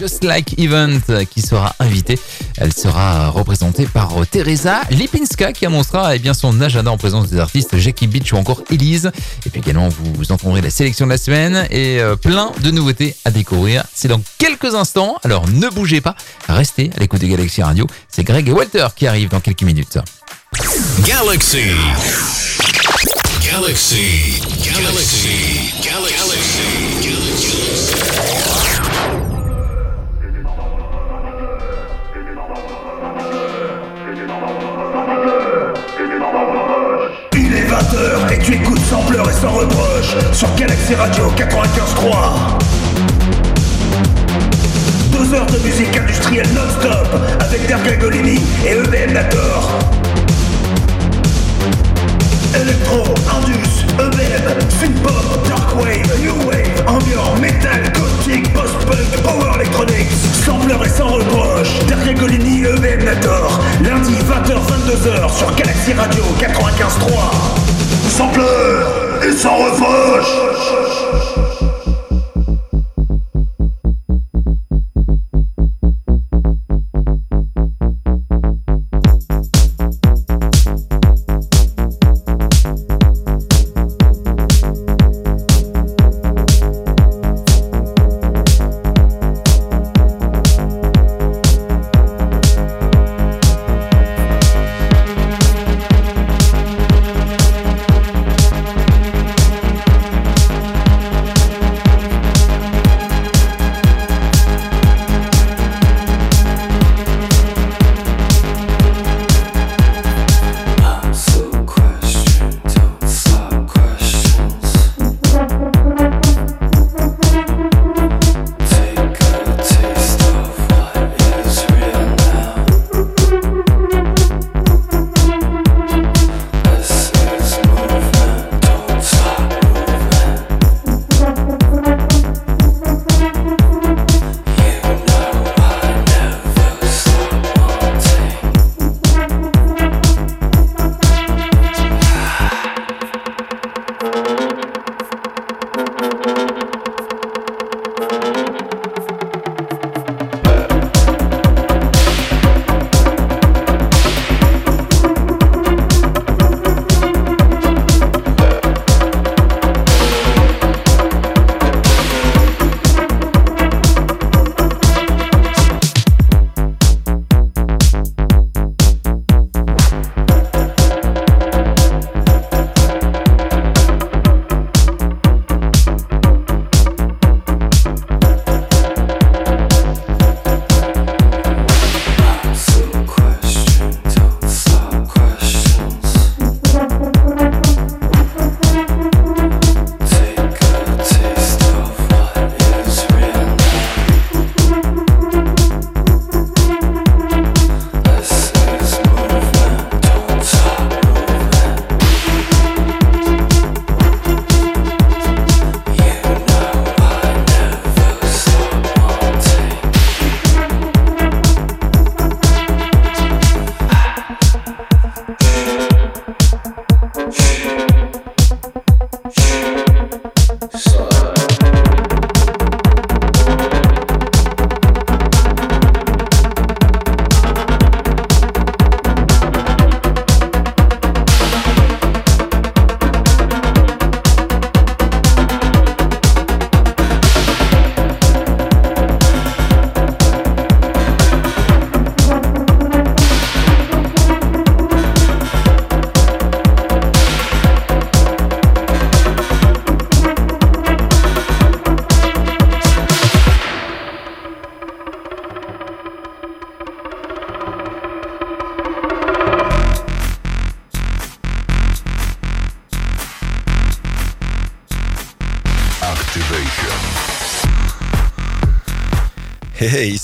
Just Like Event qui sera invitée. Elle sera représentée par Teresa Lipinska qui annoncera eh bien, son agenda en présence des artistes Jackie Beach ou encore Elise. Et puis également, vous entendrez la sélection de la semaine et euh, plein de nouveautés à découvrir. C'est dans quelques instants, alors ne bougez pas, restez à l'écoute de Galaxy Radio. C'est Greg et Walter qui arrivent dans quelques minutes. Galaxy. Galaxy. Galaxy. Galaxy. Sans et reproche sur Galaxy Radio 95.3. Deux heures de musique industrielle non-stop avec Dergagolini et EBM Nator. Electro, Indus, EBM, synth-pop, darkwave, new wave, ambiant, metal, gothic, post-punk, power electronics, sans pleurs et sans reproche, Dergagolini, EBM Nator, lundi 20h-22h sur Galaxy Radio 95.3. Sans pleurs et sans reproche. Hey,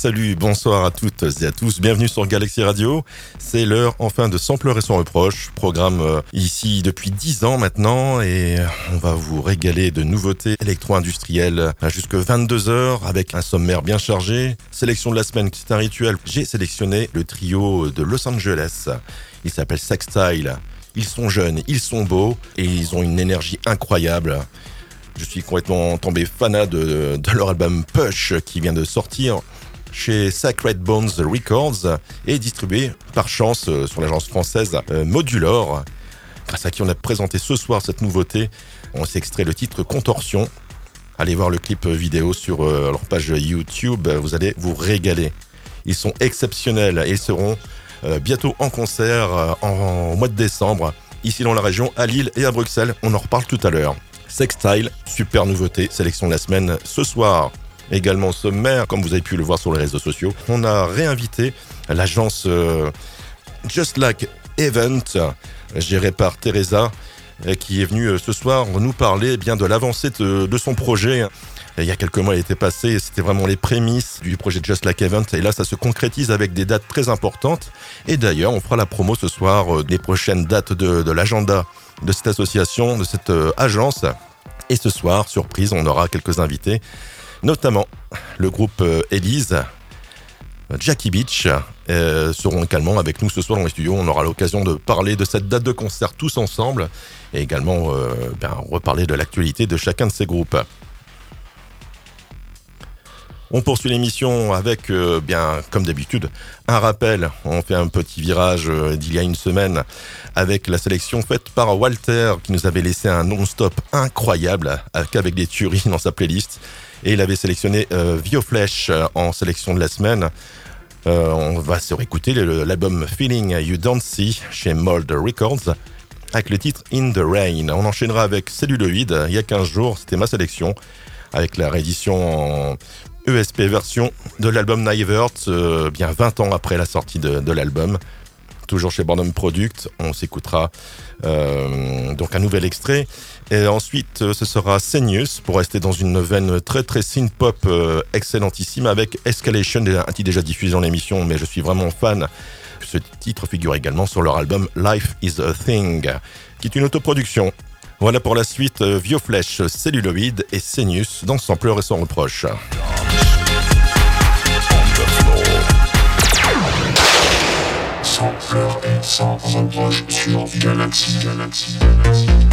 salut, bonsoir à toutes et à tous. Bienvenue sur Galaxy Radio. C'est l'heure enfin de Sampler et son reproche. Programme euh, ici depuis 10 ans maintenant et on va vous régaler de nouveautés électro-industrielles jusque 22 heures avec un sommaire bien chargé. Sélection de la semaine, c'est un rituel. J'ai sélectionné le trio de Los Angeles. Il s'appelle Sextile. Ils sont jeunes, ils sont beaux et ils ont une énergie incroyable. Je suis complètement tombé fanat de, de leur album Push qui vient de sortir. Chez Sacred Bones Records et distribué par chance euh, sur l'agence française euh, Modulor, grâce à qui on a présenté ce soir cette nouveauté. On s'est extrait le titre Contorsion. Allez voir le clip vidéo sur euh, leur page YouTube, vous allez vous régaler. Ils sont exceptionnels et ils seront bientôt en concert en mois de décembre, ici dans la région, à Lille et à Bruxelles. On en reparle tout à l'heure. Sextile, super nouveauté, sélection de la semaine ce soir. Également sommaire, comme vous avez pu le voir sur les réseaux sociaux, on a réinvité l'agence euh, Just Like Event, gérée par Teresa, euh, qui est venue euh, ce soir nous parler eh bien de l'avancée de, son projet. Il y a quelques mois, il était passé, c'était vraiment les prémices du projet Just Like Event. Et là, ça se concrétise avec des dates très importantes. Et d'ailleurs, on fera la promo ce soir des prochaines dates de, l'agenda de cette association, de cette agence. Et ce soir, surprise, on aura quelques invités, notamment le groupe euh, Elise, Jackie Beach euh, seront également avec nous ce soir dans les studios. On aura l'occasion de parler de cette date de concert tous ensemble et également euh, ben, reparler de l'actualité de chacun de ces groupes. On poursuit l'émission avec, bien comme d'habitude, un rappel. On fait un petit virage d'il y a une semaine avec la sélection faite par Walter qui nous avait laissé un non-stop incroyable avec des tueries dans sa playlist. Et il avait sélectionné euh, Vioflesh euh, en sélection de la semaine. Euh, on va se réécouter l'album Feeling You Don't See chez Mold Records avec le titre In the Rain. On enchaînera avec Celluloid. Il y a 15 jours, c'était ma sélection avec la réédition en ESP version de l'album Naivert, euh, bien 20 ans après la sortie de, l'album. Toujours chez Barnum Product, on s'écoutera donc un nouvel extrait. Et ensuite, euh, ce sera Senius pour rester dans une veine très très synth-pop euh, excellentissime avec Escalation, un titre déjà diffusé dans l'émission, mais je suis vraiment fan. Ce titre figure également sur leur album Life is a Thing, qui est une autoproduction. Voilà pour la suite, euh, Vioflesh, Celluloid et Senius dans Sampleur et sans reproche. Sans peur et sans reproche sur Galaxy, Galaxy. Thank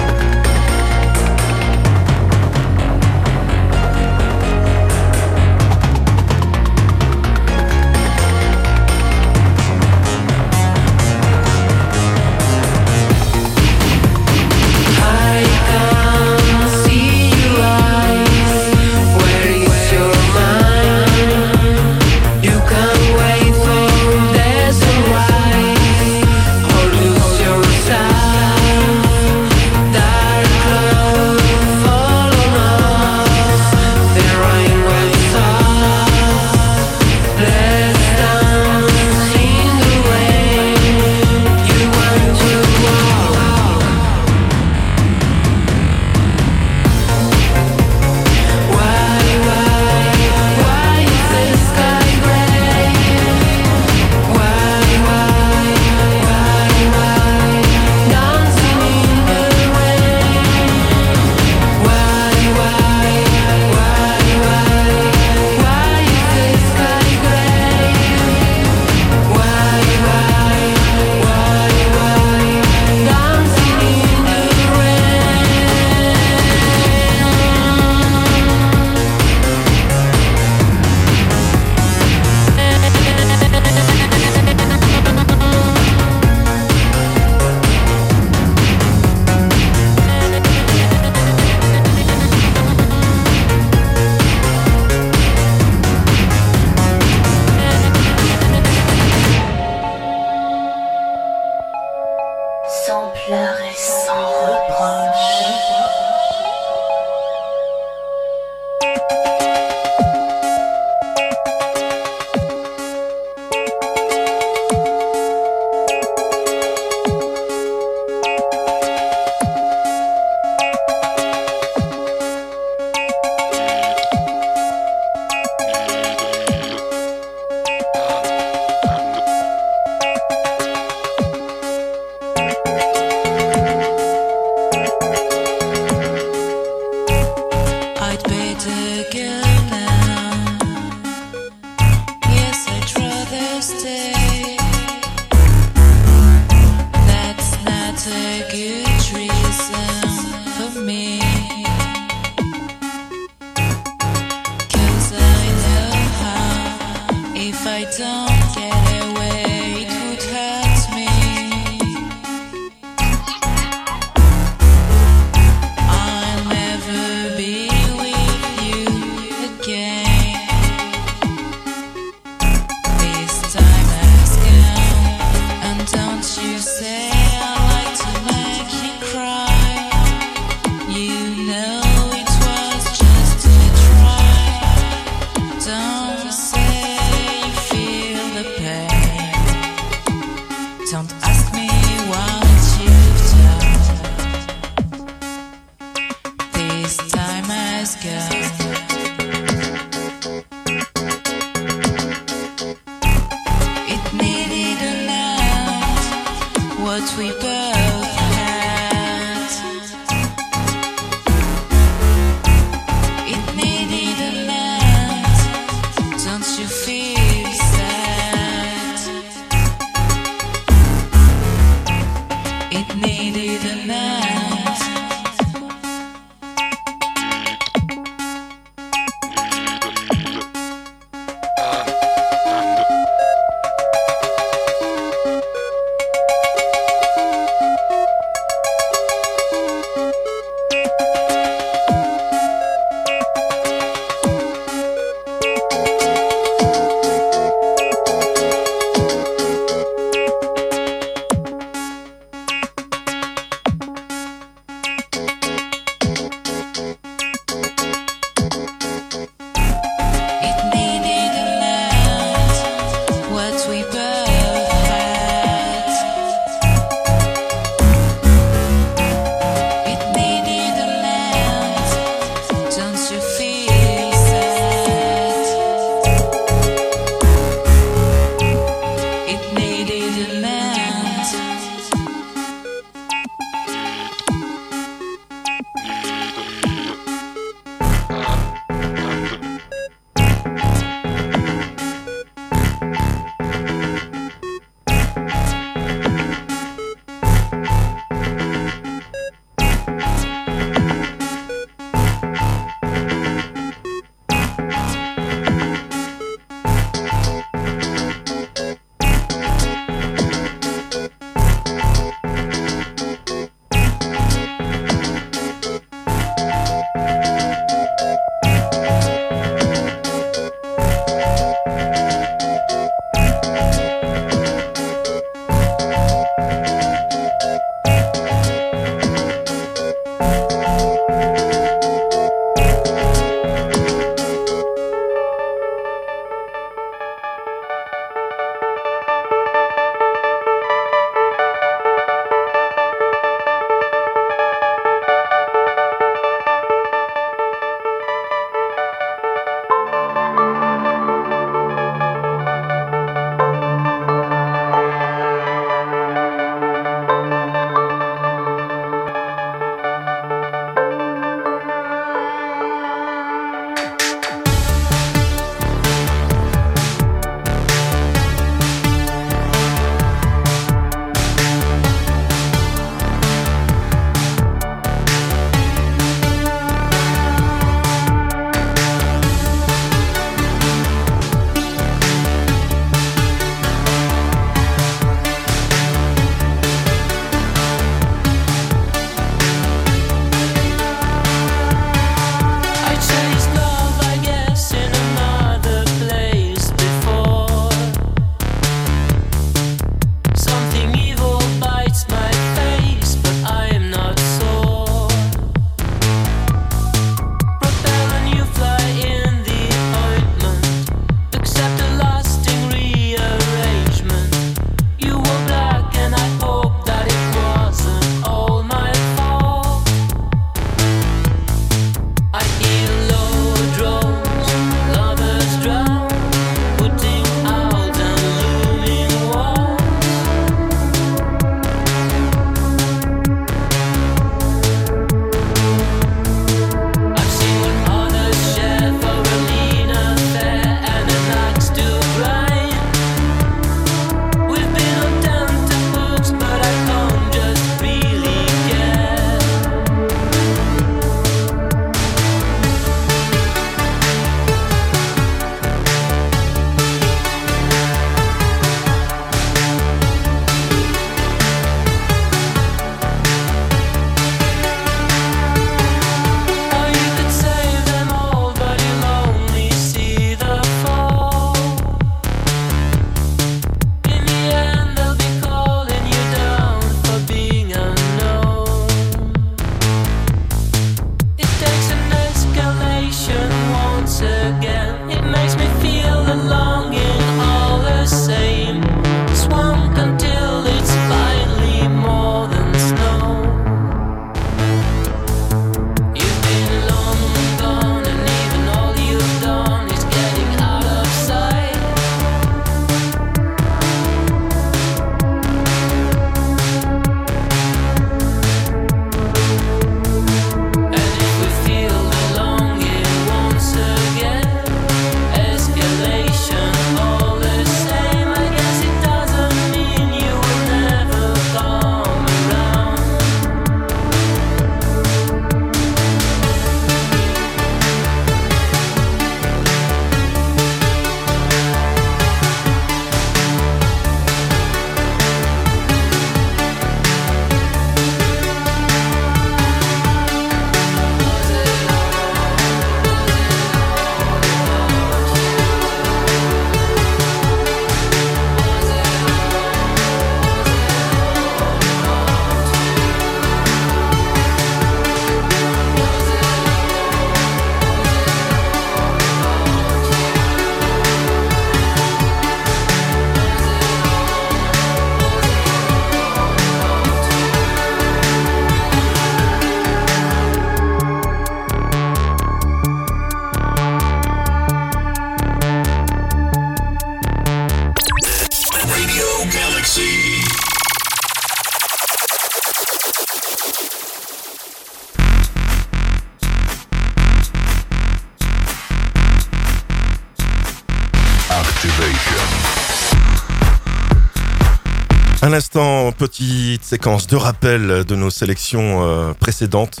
séquence de rappel de nos sélections euh, précédentes.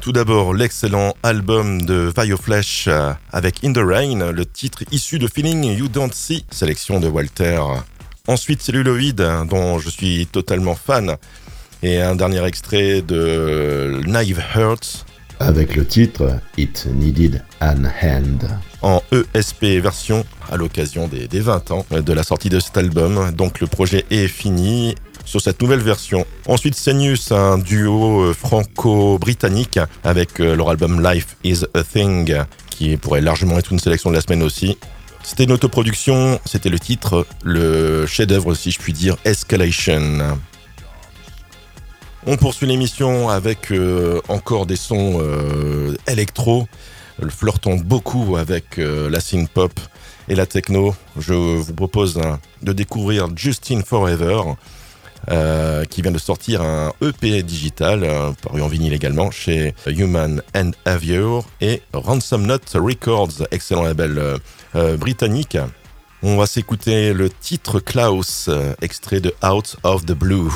Tout d'abord, l'excellent album de Vioflash euh, avec In the Rain, le titre issu de Feeling You Don't See, sélection de Walter. Ensuite, Celluloid, dont je suis totalement fan. Et un dernier extrait de Knife Hurts avec le titre It Needed an Hand. en ESP version à l'occasion des, des 20 ans de la sortie de cet album. Donc le projet est fini sur cette nouvelle version. Ensuite, Senius, un duo euh, franco-britannique avec euh, leur album Life is a Thing, qui pourrait largement être une sélection de la semaine aussi. C'était une autoproduction, c'était le titre, le chef-d'œuvre si je puis dire, Escalation. On poursuit l'émission avec euh, encore des sons euh, électro, flirtant beaucoup avec la synth pop et la techno. Je vous propose hein, de découvrir Justin Forever, euh, qui vient de sortir un EP digital, paru en vinyle également, chez Human and Avior et Ransom Note Records, excellent label euh, euh, britannique. On va s'écouter le titre Klaus, extrait de Out of the Blue.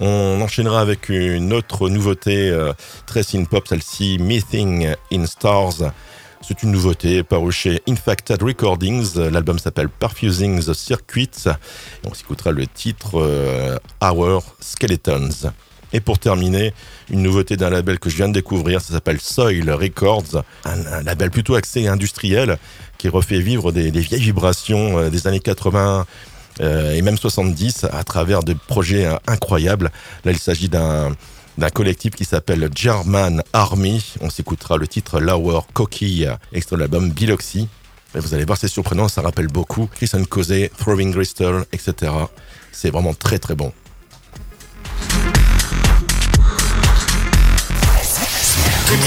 On enchaînera avec une autre nouveauté très synth-pop, celle-ci, Mything in Stars. C'est une nouveauté parue chez Infacted Recordings. L'album s'appelle Perfusing the Circuit. On s'écoutera le titre euh, Our Skeletons. Et pour terminer, une nouveauté d'un label que je viens de découvrir, ça s'appelle Soil Records, un, label plutôt axé industriel qui refait vivre des, des vieilles vibrations euh, des années 80 euh, et même 70 à travers des projets euh, incroyables. Là, il s'agit d'un d'un collectif qui s'appelle German Army. On s'écoutera le titre Lower Coquille, extrait de l'album Biloxi. Vous allez voir, c'est surprenant, ça rappelle beaucoup Chris and Cosé, Throwing Crystal, etc. C'est vraiment très très bon. Du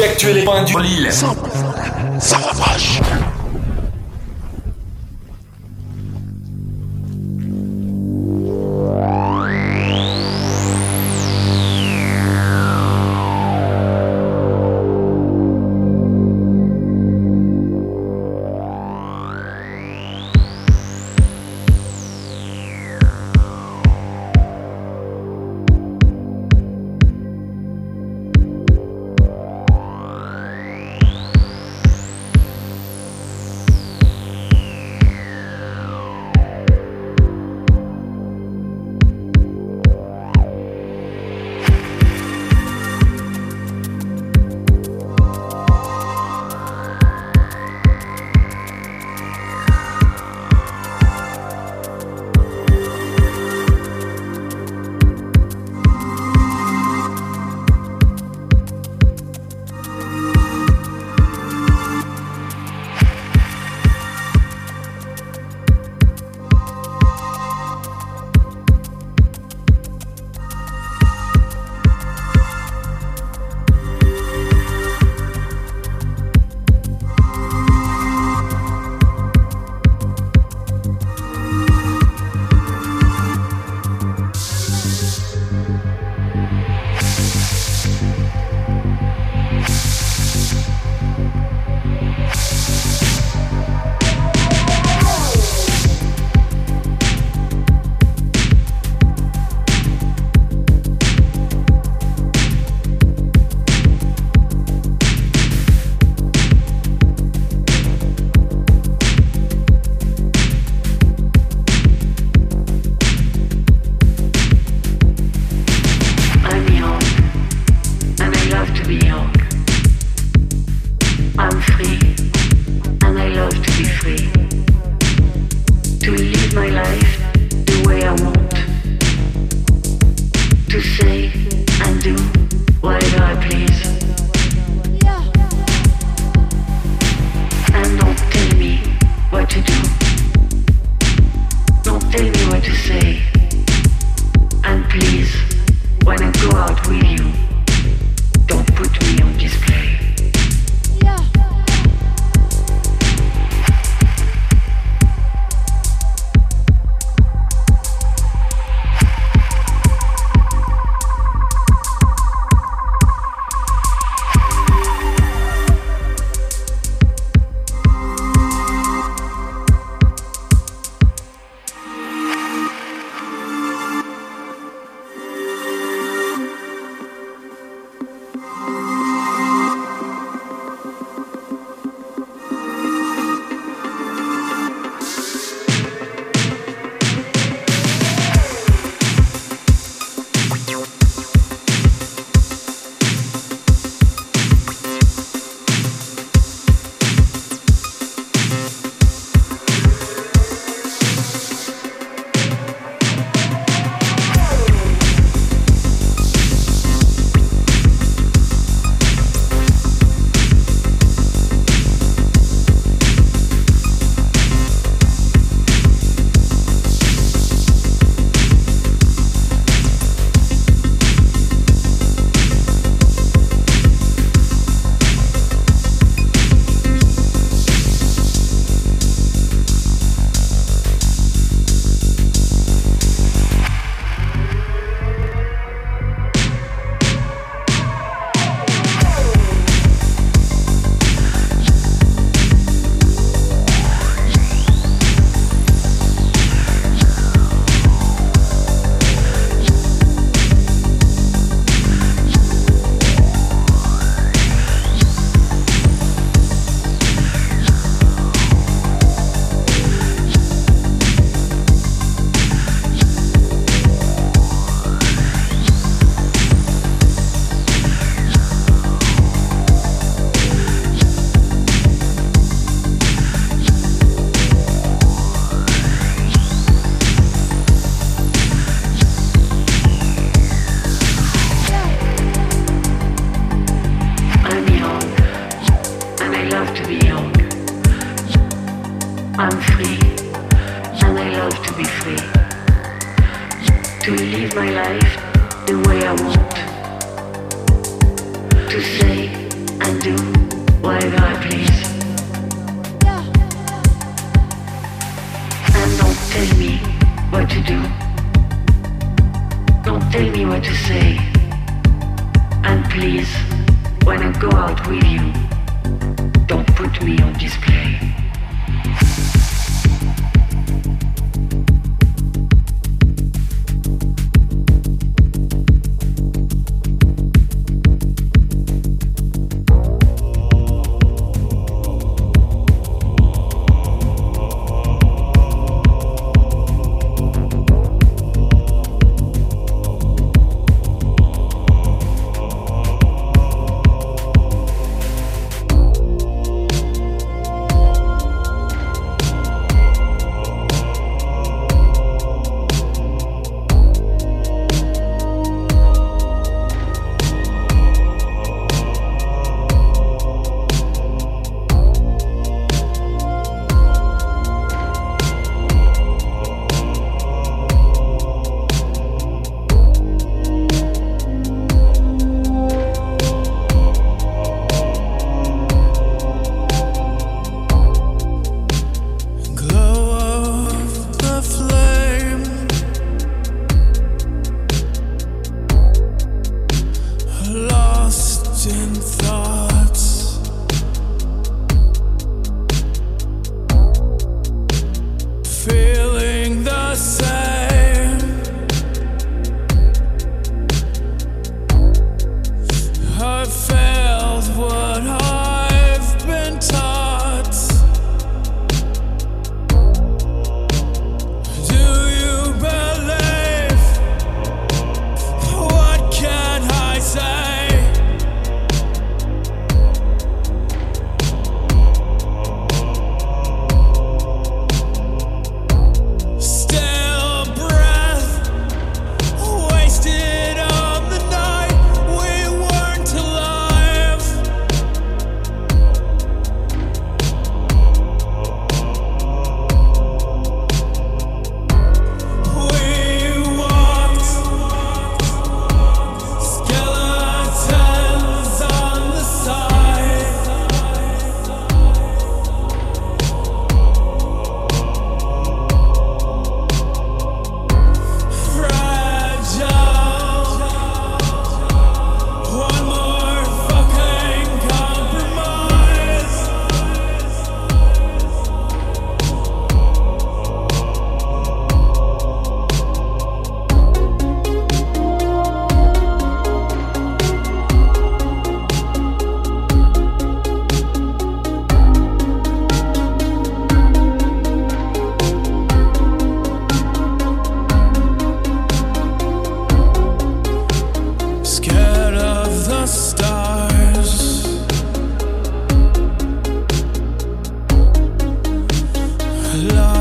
love.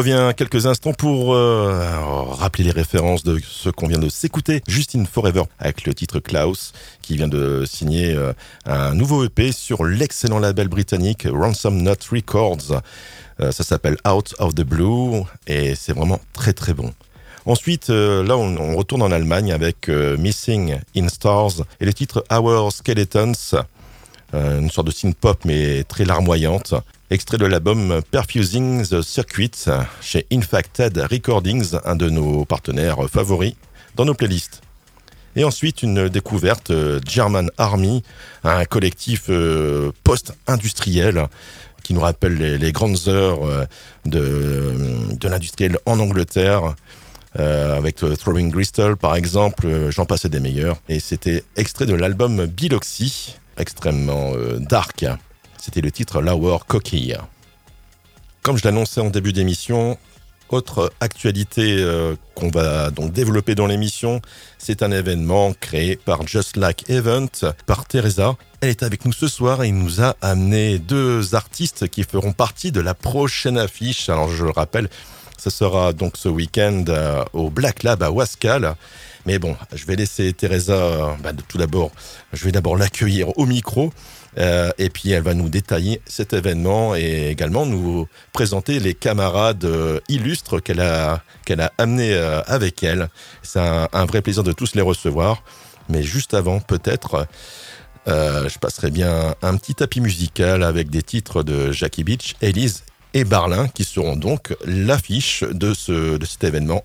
Revient quelques instants pour euh, rappeler les références de ce qu'on vient de s'écouter. Justine Forever avec le titre Klaus qui vient de signer euh, un nouveau EP sur l'excellent label britannique Ransom Nut Records. Euh, ça s'appelle Out of the Blue et c'est vraiment très très bon. Ensuite, là, on, retourne en Allemagne avec Missing in Stars et le titre Our Skeletons, une sorte de synth-pop mais très larmoyante. Extrait de l'album Perfusing the Circuit chez Infacted Recordings, un de nos partenaires favoris dans nos playlists. Et ensuite, une découverte euh, German Army, un collectif euh, post-industriel qui nous rappelle les, grandes heures euh, de, de l'industriel en Angleterre. euh, avec euh, Throwing Crystal par exemple, euh, j'en passais des meilleurs. Et c'était extrait de l'album Biloxi, extrêmement euh, dark. C'était le titre Lower Coquille. Comme je l'annonçais en début d'émission, autre actualité euh, qu'on va donc développer dans l'émission, c'est un événement créé par Just Like Event, par Teresa. Elle est avec nous ce soir et nous a amené deux artistes qui feront partie de la prochaine affiche. Alors je le rappelle, ce sera donc ce week-end euh, au Black Lab à Wascal. Mais bon, je vais laisser Teresa, bah, tout d'abord, je vais d'abord l'accueillir au micro. Euh, et puis elle va nous détailler cet événement et également nous présenter les camarades euh, illustres qu'elle a, qu'elle a amenés euh, avec elle. C'est un, un vrai plaisir de tous les recevoir. Mais juste avant, peut-être, euh, je passerai bien un petit tapis musical avec des titres de Jackie Beach, Elise et Barlin qui seront donc l'affiche de, ce, de cet événement.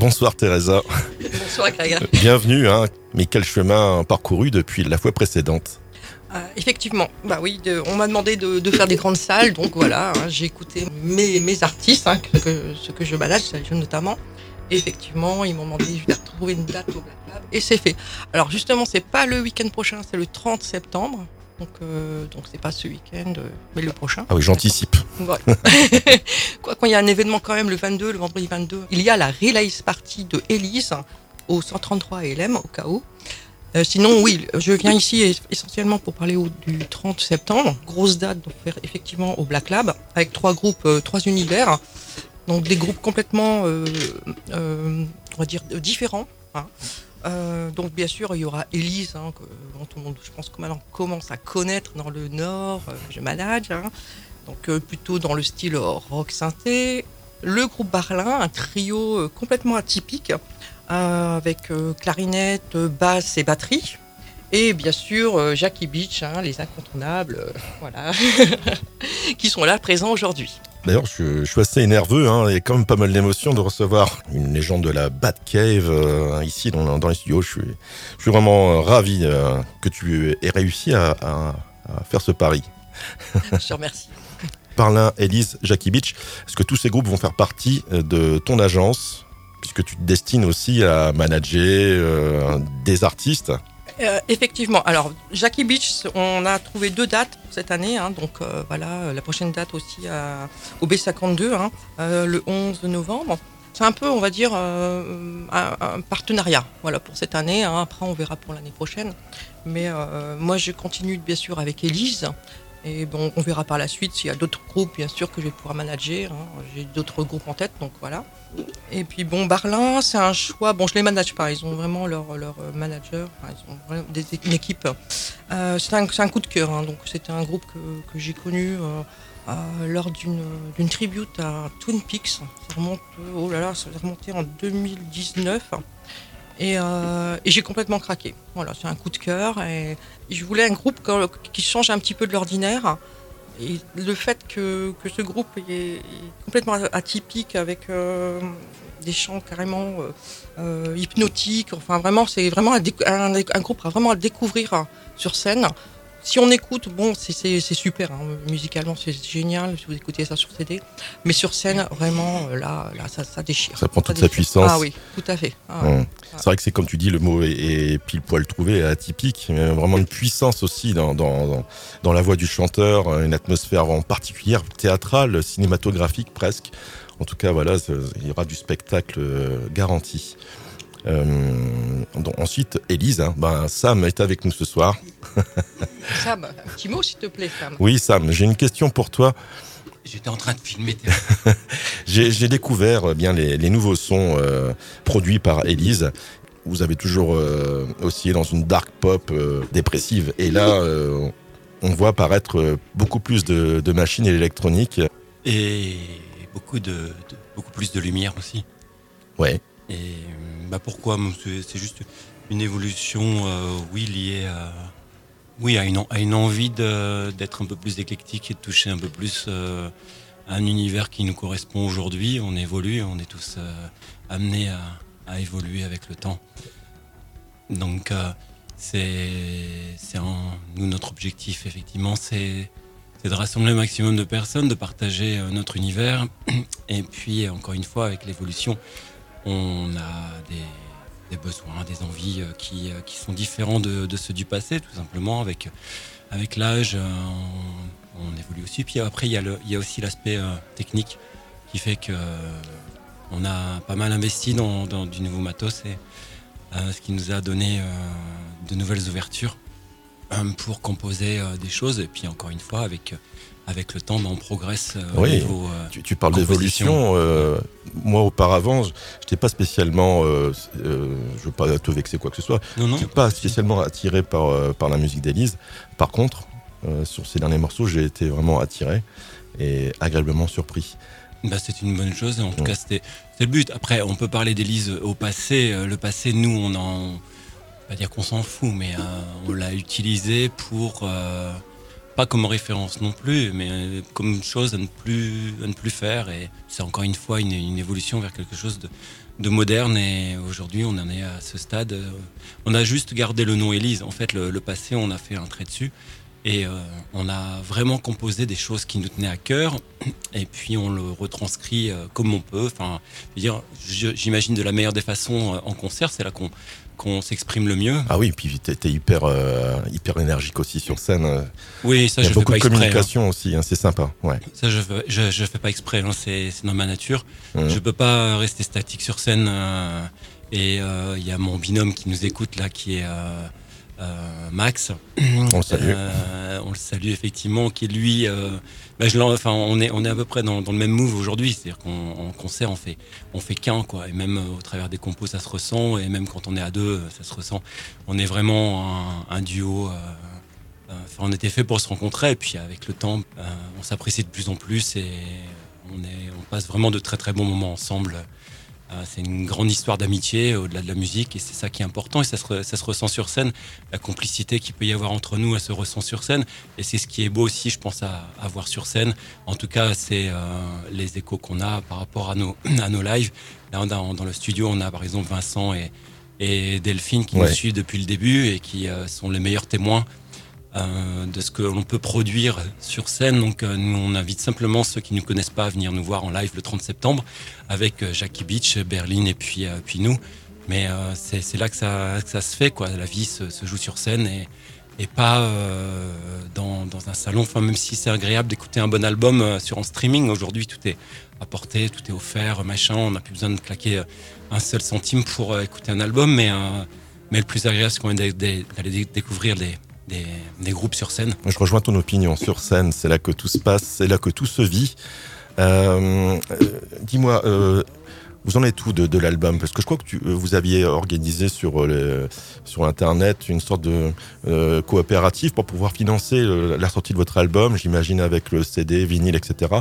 Bonsoir Teresa. Bonsoir Greg. Bienvenue. Hein. Mais quel chemin parcouru depuis la fois précédente Euh, effectivement, bah oui, de- on m'a demandé de, de faire des grandes salles, donc voilà, hein, j'ai écouté mes, mes artistes, hein, que, que- ce que je balade, notamment. Effectivement, ils m'ont demandé de trouver une date au Black Lab, et c'est fait. Alors justement, c'est pas le week-end prochain, c'est le 30 septembre. Donc, euh, donc c'est pas ce week-end, euh, mais le prochain. Ah oui, j'anticipe. Ouais. Quoi qu'il y a un événement quand même le 22, le vendredi 22, il y a la release party de Elise au 133 LM au cas où. Euh, sinon, oui, je viens ici es- essentiellement pour parler au- du 30 septembre. Grosse date donc faire effectivement au Black Lab avec trois groupes, euh, trois univers. Donc des groupes complètement, euh, on va dire, différents. hein. Euh, donc bien sûr, il y aura Elise, hein, que tout le monde, je pense que maintenant commence à connaître dans le Nord, euh, je manage. hein. Donc euh, plutôt dans le style rock synthé. Le groupe Barlin, un trio complètement atypique, avec clarinette, basse et batterie. Et bien sûr, euh, Jackie Beach, hein, les incontournables, euh, voilà, qui sont là présents aujourd'hui. D'ailleurs, je, je suis assez nerveux, hein, et quand même pas mal d'émotions de recevoir une légende de la Batcave euh, ici dans, dans les studios. Je suis, je suis vraiment euh, ravi euh, que tu aies réussi à, à- à faire ce pari. Je te remercie. Parlin, Elise, Jackie Beach, est-ce que tous ces groupes vont faire partie de ton agence puisque tu te destines aussi à manager euh, des artistes? Euh, effectivement. Alors, Jackie Beach, on a trouvé deux dates pour cette année. hein. donc, euh, voilà, euh, la prochaine date aussi au B52, hein, le 11 novembre. C'est un peu, on va dire, un, partenariat voilà, pour cette année. hein. Après, on verra pour l'année prochaine. Mais moi, je continue bien sûr avec Elise. Et bon, on verra par la suite s'il y a d'autres groupes, bien sûr, que je vais pouvoir manager. J'ai d'autres groupes en tête, donc voilà. Et puis bon, Barlin, c'est un choix. Bon, je les manage pas. Ils ont vraiment leur, leur euh, manager. Ils ont vraiment des, une équipe. Euh, c'est un, un coup de cœur. hein. Donc, c'était un groupe que, que j'ai connu euh, lors d'une tribute à Twin Peaks. Ça remonte, oh là là, ça remonté en 2019. Et, et j'ai complètement craqué. Voilà, c'est un coup de cœur. Et, je voulais un groupe qui change un petit peu de l'ordinaire. Le fait que, ce groupe est, complètement atypique avec euh, des chants carrément euh, euh, hypnotiques, enfin vraiment, c'est vraiment un, groupe à vraiment à découvrir sur scène. Si on écoute, bon, c'est- super, hein, musicalement c'est génial, si vous écoutez ça sur CD, mais sur scène, vraiment, là, là ça, ça déchire. Ça prend toute sa puissance. Ah oui, tout à fait. Ah ouais. Hum. C'est vrai que c'est comme tu dis, le mot est, est pile poil trouvé, atypique, mais vraiment une puissance aussi dans, dans, dans, dans la voix du chanteur, une atmosphère en particulier théâtrale, cinématographique presque. En tout cas, voilà, il y aura du spectacle euh, garanti. Euh, donc, ensuite, Élise, hein, ben, Sam est avec nous ce soir. Sam, un petit mot s'il te plaît, Sam. Oui, Sam, j'ai une question pour toi. J'étais en train de filmer. J'ai j'ai découvert euh, bien les, les nouveaux sons euh, produits par Elise. Vous avez toujours euh, oscillé dans une dark pop euh, dépressive. Et là, euh, on voit apparaître beaucoup plus de, de machines et d'électronique. Et beaucoup, de, de- beaucoup plus de lumière aussi. Ouais. Et bah pourquoi C'est juste une évolution, euh, oui, liée à, oui, à, une, à une envie d'être un peu plus éclectique et de toucher un peu plus euh, à un univers qui nous correspond aujourd'hui. On évolue, on est tous euh, amenés à, évoluer avec le temps. Donc, euh, c'est nous notre objectif, effectivement, c'est c'est de rassembler un maximum de personnes, de partager euh, notre univers. Et puis, encore une fois, avec l'évolution, on a des, besoins, des envies euh, qui, euh, qui sont différents de, ceux du passé, tout simplement. Avec, avec l'âge, euh, on, évolue aussi. Puis après, il y a, le- il y a aussi l'aspect technique qui fait que on a pas mal investi dans, dans du nouveau matos et ce qui nous a donné de nouvelles ouvertures pour composer des choses. Et puis encore une fois, avec, avec le temps, ben, on progresse euh, au Oui, niveau. euh, tu, tu parles d'évolution. euh, moi, auparavant, je n'étais pas spécialement, je veux pas te vexer quoi que ce soit, je suis pas spécialement attiré par, par la musique d'Élise. Par contre, sur ces derniers morceaux, j'ai été vraiment attiré et agréablement surpris. Bah, c'est une bonne chose. En tout Ouais. cas, c'était le but. Après, on peut parler d'Élise au passé. Le passé, nous, on en. Pas dire qu'on s'en fout, mais euh, on l'a utilisé pour. euh, comme référence non plus, mais euh, comme chose à ne plus, à ne plus faire. Et c'est encore une fois une, évolution vers quelque chose de, de moderne. Et aujourd'hui, on en est à ce stade. Euh, On a juste gardé le nom Élise. En fait, le, passé, on a fait un trait dessus. Et euh, on a vraiment composé des choses qui nous tenaient à cœur. Et puis on le retranscrit comme on peut. Enfin, j'imagine de la meilleure des façons en concert, c'est là qu'on qu'on s'exprime le mieux. Ah oui, puis t'es t'es hyper, euh, hyper énergique aussi sur scène. euh. Oui, ça Il y je a fais beaucoup pas de exprès. hein. communication aussi, hein, c'est sympa. Ouais. Ça je je, je fais pas exprès, hein, c'est dans ma nature. Mhm. Je peux pas rester statique sur scène. euh, et euh, il y a mon binôme qui nous écoute là, qui est Max. On le salue. Euh, on le salue effectivement, qui lui, euh, bah, je enfin, on est, on est à peu près dans, dans le même move aujourd'hui, c'est-à-dire qu'en en concert, on fait, on fait qu'un, quoi. Et même euh, au travers des compos, ça se ressent, et même quand on est à deux, euh, ça se ressent. On est vraiment un, un duo. euh, euh, Enfin, on était fait pour se rencontrer, et puis avec le temps, euh, on s'apprécie de plus en plus, et on, est, on passe vraiment de très très bons moments ensemble. Euh, c'est une grande histoire d'amitié au-delà de la musique et c'est ça qui est important et ça se, re- ça se ressent sur scène. La complicité qu'il peut y avoir entre nous, elle se ressent sur scène et c'est ce qui est beau aussi, je pense, à, à voir sur scène. En tout cas, c'est euh, les échos qu'on a par rapport à nos, à nos lives. Là, on a- dans le studio, on a par exemple Vincent et, et Delphine qui Ouais. nous suivent depuis le début et qui euh, sont les meilleurs témoins euh, de ce que l'on peut produire sur scène. Donc euh, nous, on invite simplement ceux qui ne nous connaissent pas à venir nous voir en live le 30 septembre avec euh, Jackie Beach, Berlin et puis, puis nous. Mais c'est là que ça, ça se fait. Quoi. La vie se, se joue sur scène et, et pas dans, dans un salon. Enfin, même si c'est agréable d'écouter un bon album sur en streaming, aujourd'hui tout est apporté, tout est offert, machin. On n'a plus besoin de claquer un seul centime pour écouter un album. Mais, mais le plus agréable, c'est quand même d'aller d'aller dé- découvrir des, des, des groupes sur scène. Je rejoins ton opinion sur scène, c'est là que tout se passe, c'est là que tout se vit. Euh, Dis-moi, euh, vous en êtes où de, de l'album? Parce que je crois que tu, euh, vous aviez organisé sur, sur Internet une sorte de euh, coopérative pour pouvoir financer la sortie de votre album, j'imagine avec le CD, vinyle, etc.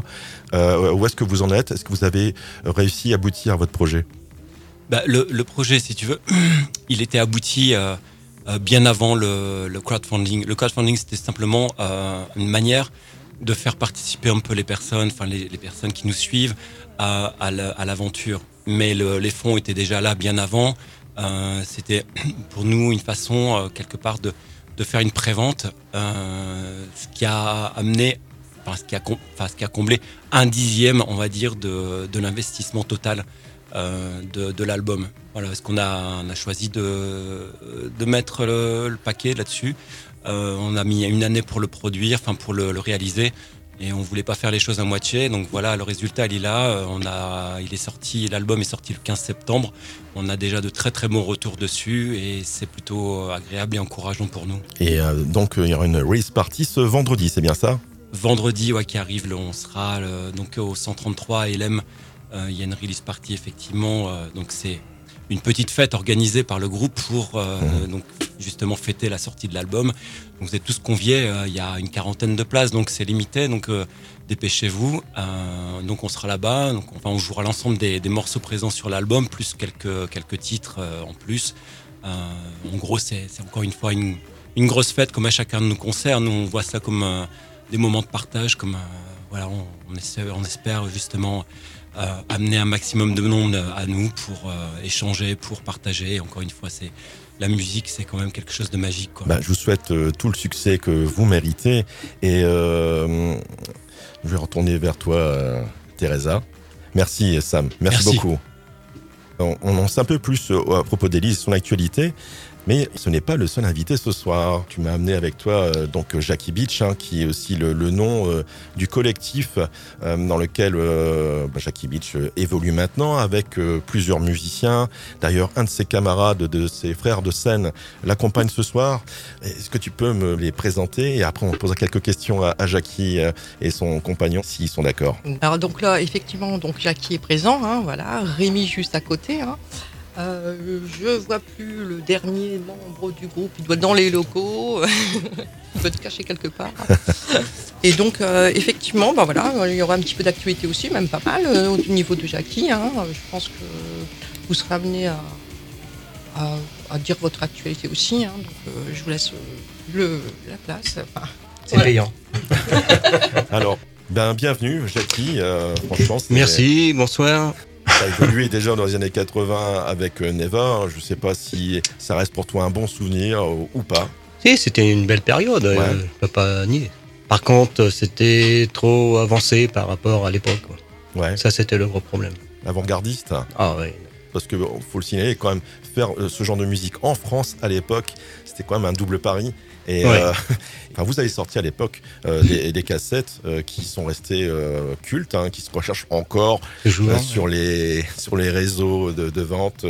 Euh, où est-ce que vous en êtes? Est-ce que vous avez réussi à aboutir à votre projet? Bah, le, le projet, si tu veux, il était abouti bien avant le, crowdfunding. Le crowdfunding, c'était simplement euh, une manière de faire participer un peu les personnes, enfin les, personnes qui nous suivent à, à la- à l'aventure. Mais le- les fonds étaient déjà là bien avant. Euh, c'était pour nous une façon euh, quelque part de, faire une prévente, euh, ce qui a amené, ce qui a, comblé un dixième, on va dire, de, l'investissement total euh, de, de l'album. Voilà, parce qu'on a, on a choisi de, de mettre le, le paquet là-dessus? Euh, on a mis une année pour le produire, enfin pour le, le réaliser. Et on voulait pas faire les choses à moitié, donc voilà, le résultat il est là. Euh, On a, il est sorti, l'album est sorti le 15 septembre. On a déjà de très très bons retours dessus et c'est plutôt agréable et encourageant pour nous. Et euh, donc, euh, il y aura une release party ce vendredi, c'est bien ça? Vendredi, ouais, qui arrive, on sera euh, donc au 133 à LM. Euh, Il y a une release party effectivement, euh, donc c'est une petite fête organisée par le groupe pour euh, donc justement fêter la sortie de l'album. Donc vous êtes tous conviés. euh, Il y a une quarantaine de places, donc c'est limité. Donc euh, dépêchez-vous. Donc on sera là-bas. Donc enfin, on jouera l'ensemble des, des morceaux présents sur l'album, plus quelques quelques titres en plus. En gros, c'est encore une fois une, une grosse fête comme à chacun de nos concerts. Nous, on voit ça comme des moments de partage, comme voilà, on, on espère, on espère justement euh, amener un maximum de monde à nous pour euh, échanger, pour partager. Et encore une fois, c'est la musique, c'est quand même quelque chose de magique. Quoi. Bah, je vous souhaite euh, tout le succès que vous méritez. Et je vais retourner vers toi, Teresa. Merci, Sam. Merci, Merci. beaucoup. On, on en sait un peu plus à propos d'Élise, son actualité. Mais ce n'est pas le seul invité ce soir. Tu m'as amené avec toi euh, donc Jackie Beach, hein, qui est aussi le, le nom euh, du collectif euh, dans lequel euh, bah, Jackie Beach euh, évolue maintenant avec euh, plusieurs musiciens. D'ailleurs, un de ses camarades, de ses frères de scène, l'accompagne ce soir. Est-ce que tu peux me les présenter? Et après, on posera quelques questions à, à Jackie euh, et son compagnon, s'ils sont d'accord. Alors donc là, effectivement, donc Jackie est présent, hein, voilà. Rémi juste à côté. Hein. Euh, je vois plus le dernier membre du groupe. Il doit être dans les locaux. il doit être caché quelque part. Et donc, euh, effectivement, bah voilà, il y aura un petit peu d'actualité aussi, même pas mal euh, au niveau de Jackie. hein. Je pense que vous serez amené à, à, à dire votre actualité aussi. hein. Donc, euh, je vous laisse le, la place. Enfin, C'est payant. Alors, ben, bienvenue, Jackie. Euh, franchement, c'est- Merci, bonsoir. As évolué déjà dans les années 80 avec euh, Neva. Je sais pas si ça reste pour toi un bon souvenir ou, ou pas. Si, c'était une belle période, euh, je peux pas nier. Par contre, c'était trop avancé par rapport à l'époque. Ouais. Ça, c'était le gros problème. Avant-gardiste. Ah ouais. Parce que bon, faut le signaler quand même, faire euh, ce genre de musique en France à l'époque, c'était quand même un double pari. Et Ouais. euh, enfin, vous avez sorti à l'époque euh, des, des cassettes euh, qui sont restées cultes, hein, qui se recherchent encore ouais. sur les sur les réseaux de, de vente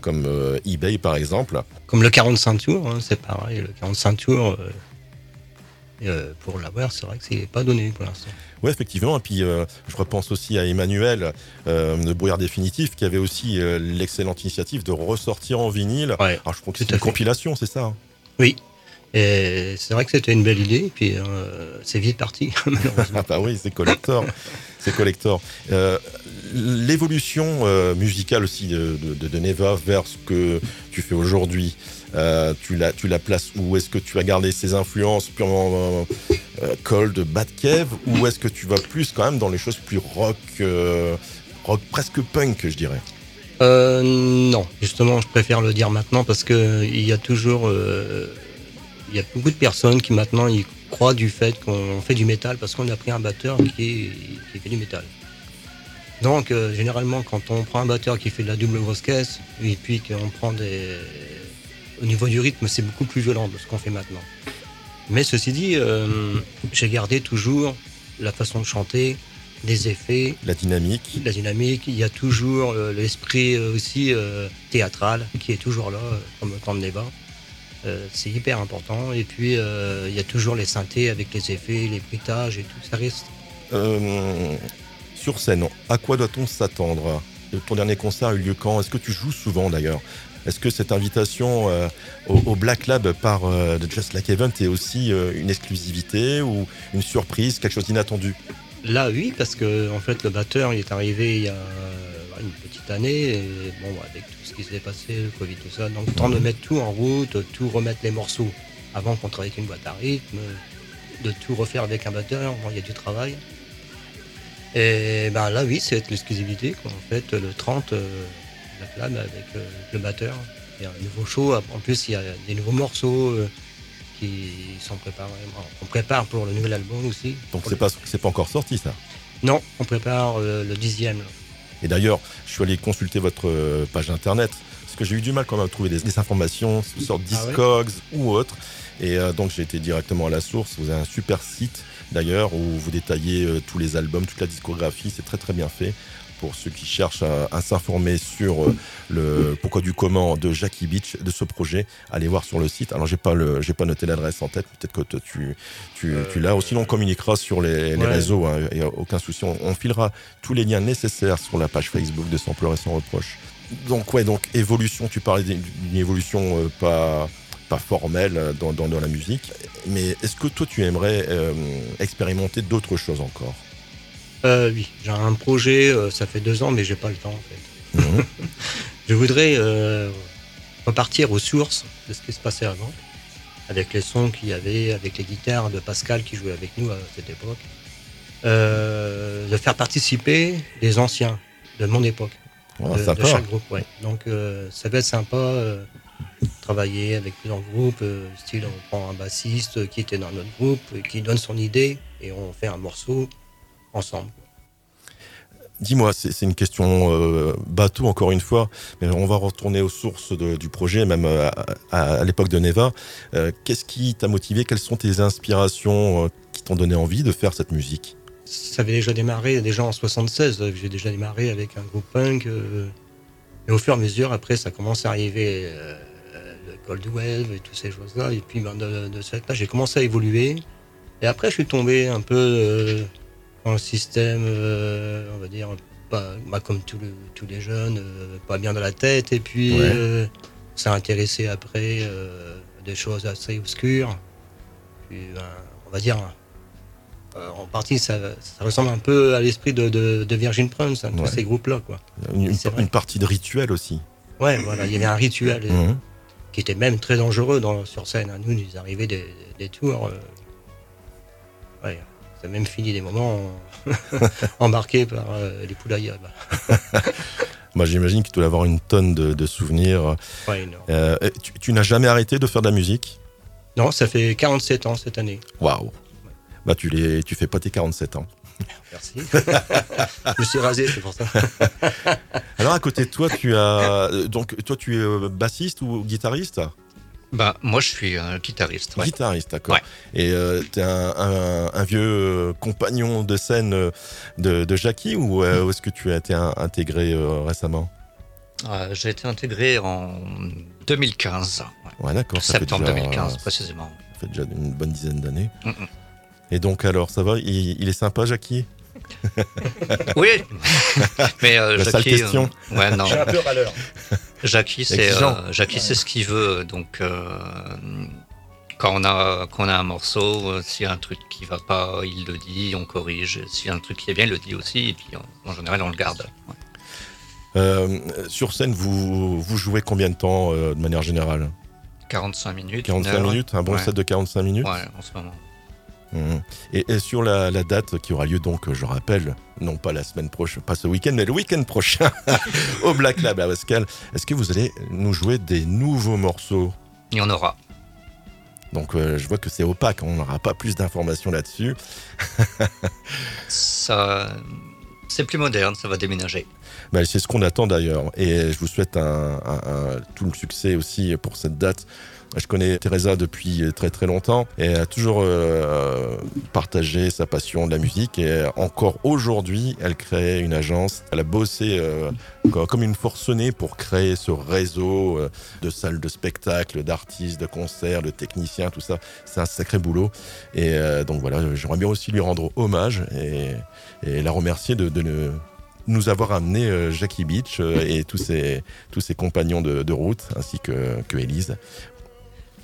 comme eBay par exemple. Comme le 45 tours, hein, c'est pareil. Le 45 tours, euh, pour l'avoir, c'est vrai que c'est pas donné pour l'instant. Oui, effectivement. Et puis, euh, je repense aussi à Emmanuel euh, de Brouillard Définitif, qui avait aussi l'excellente initiative de ressortir en vinyle. Alors, je crois que c'est une fait. compilation, c'est ça hein Oui. C'est vrai que c'était une belle idée, et puis euh, c'est vite parti, malheureusement. Ah bah oui, c'est collector. c'est collector. Euh, L'évolution euh, musicale aussi de, Neva vers ce que tu fais aujourd'hui, tu, la, tu la places où? Est-ce que tu as gardé ces influences purement cold, bad cave Ou est-ce que tu vas plus quand même dans les choses plus rock, rock presque punk, je dirais? Euh, non, justement, je préfère le dire maintenant parce que il y a toujours, euh, il y a beaucoup de personnes qui maintenant y croient du fait qu'on fait du métal parce qu'on a pris un batteur qui, fait du métal. Donc, euh, généralement, quand on prend un batteur qui fait de la double grosse caisse et puis qu'on prend des, au niveau du rythme, c'est beaucoup plus violent de ce qu'on fait maintenant. Mais ceci dit, j'ai gardé toujours la façon de chanter, des effets, la dynamique, la dynamique. Il y a toujours euh, l'esprit euh, aussi euh, théâtral qui est toujours là, comme quand Neva. Euh, c'est hyper important. Et puis euh, il y a toujours les synthés avec les effets, les bruitages et tout. Ça reste. Euh, sur scène, à quoi doit-on s'attendre? Ton dernier concert a eu lieu quand? Est-ce que tu joues souvent d'ailleurs? Est-ce que cette invitation au, au Black Lab par The Just Like Event est aussi une exclusivité ou une surprise, quelque chose d'inattendu? Là, oui, parce que en fait, le batteur, il est arrivé il y a euh, une petite année. Et bon, avec tout ce qui s'est passé, le Covid, tout ça, donc temps de mettre tout en route, tout remettre les morceaux avant qu'on travaille avec une boîte à rythme, de tout refaire avec un batteur. Bon, il y a du travail. Et ben là, oui, c'est l'exclusivité. quoi. En fait, le 30, euh, la flamme avec euh, le batteur. il y a un nouveau show. En plus, il y a des nouveaux morceaux euh, qui sont préparés. On prépare pour le nouvel album aussi. Donc c'est pas encore sorti ça? Non, on prépare euh, le dixième. là. Et d'ailleurs, je suis allé consulter votre euh, page internet parce que j'ai eu du mal quand même à trouver des, des informations sur Ah ouais? Discogs ou autres. Et euh, donc j'ai été directement à la source. Vous avez un super site d'ailleurs où vous détaillez euh, tous les albums, toute la discographie. C'est très très bien fait pour ceux qui cherchent à, à s'informer sur euh, le pourquoi du comment de Jackie Beach de ce projet. Allez voir sur le site. Alors j'ai pas le j'ai pas noté l'adresse en tête. Peut-être que toi, tu tu, tu l'as. Ou sinon on communiquera sur les, les ouais. réseaux. Il n'y a aucun souci. On, on filera tous les liens nécessaires sur la page Facebook de Sans pleurer sans reproche. Donc ouais, donc évolution. Tu parlais d'une évolution euh, pas pas formelle euh, dans, dans, dans la musique. Mais est-ce que toi tu aimerais euh, expérimenter d'autres choses encore? Euh, oui, j'ai un projet, euh, ça fait deux ans, mais j'ai pas le temps en fait. Mhm. Je voudrais euh, repartir aux sources de ce qui se passait avant, avec les sons qu'il y avait, avec les guitares de Pascal qui jouait avec nous à cette époque. De faire participer les anciens de mon époque, Ouais, de, chaque groupe. Ouais. Donc ça va être sympa. travailler avec plusieurs groupes, euh, style on prend un bassiste qui était dans notre groupe, et qui donne son idée et on fait un morceau ensemble. Dis-moi, c'est une question euh, bateau encore une fois, mais on va retourner aux sources de- du projet, même euh, à, à l'époque de Neva. Euh, Qu'est-ce qui t'a motivé? Quelles sont tes inspirations euh, qui t'ont donné envie de faire cette musique? Ça avait déjà démarré déjà en 76, euh, j'ai déjà démarré avec un groupe punk. euh, et au fur et à mesure, après, ça commence à arriver euh, le Cold Wave et toutes ces choses-là. Et puis ben, de, de cette là, j'ai commencé à évoluer. Et après, je suis tombé un peu euh, dans le système, euh, on va dire, pas, bah, comme tous les, tous les jeunes, euh, pas bien dans la tête. Et puis, Ouais. euh, ça a intéressé après euh, des choses assez obscures. Puis, ben, on va dire, euh, en partie, ça, ça ressemble un peu à l'esprit de, de, de Virgin Prince, hein, tous ces groupes-là. Quoi. une, partie de rituel aussi. Ouais, voilà, il y avait un rituel euh, Mhm. qui était même très dangereux dans, sur scène. hein. Nous, nous arrivait des, des tours. euh, ça a même fini des moments embarqués par euh, les poulaillas. bah. Moi, j'imagine que tu dois avoir une tonne de, de souvenirs. Ouais. Euh, tu tu n'as jamais arrêté de faire de la musique? Non, ça fait 47 ans cette année. Waouh Bah, tu, les, tu fais pas tes 47 ans. Merci. Je me suis rasé, c'est pour ça. Alors, à côté de toi, tu as. euh, Donc, toi, tu es bassiste ou guitariste? Bah, moi, je suis un guitariste. ouais. Guitariste, d'accord. Ouais. Et euh, t'es un, un- un vieux euh, compagnon de scène euh, de, de Jackie ou euh, ou est-ce que tu as été un- intégré euh, récemment? Euh, J'ai été intégré en 2015. ouais. Ouais, d'accord. Septembre déjà- 2015, précisément. Ça fait déjà une bonne dizaine d'années. Mm, mm. Et donc, alors, ça va? Il, il est sympa, Jackie? Oui, mais euh, La sale Jackie, question. euh, ouais, non. J'ai un peu râleur. Jackie, c'est euh, Jackie, c'est ce qu'il veut. Donc, euh, quand on a quand on a un morceau, euh, s'il y a un truc qui va pas, il le dit, on corrige. S'il y a un truc qui est bien, il le dit aussi. Et puis, en, en général, on le garde. Ouais. Euh, Sur scène, vous, vous jouez combien de temps euh, de manière générale? 45 minutes. 45 une heure. minutes Un bon Ouais. set de 45 minutes? Ouais, en ce moment. Mhm. Et, et sur la, la date qui aura lieu donc, je rappelle, non pas la semaine prochaine, pas ce week-end, mais le week-end prochain au Black Lab à Pascal, est-ce que vous allez nous jouer des nouveaux morceaux? Il y en aura. Donc euh, je vois que c'est opaque, on n'aura pas plus d'informations là-dessus. Ça, c'est plus moderne, ça va déménager. Bah, c'est ce qu'on attend d'ailleurs. Et je vous souhaite un, un- un- tout le succès aussi pour cette date. Je connais Teresa depuis très très longtemps et elle a toujours euh, partagé sa passion de la musique. Et encore aujourd'hui, elle crée une agence. Elle a bossé euh, co- comme une forcenée pour créer ce réseau euh, de salles de spectacle, d'artistes, de concerts, de techniciens, tout ça. C'est un sacré boulot. Et euh, donc voilà, j'aimerais bien aussi lui rendre hommage et, et la remercier de, de nous avoir amené euh, Jackie Beach euh, et tous ses, tous ses compagnons de, de route, ainsi que, que Élise.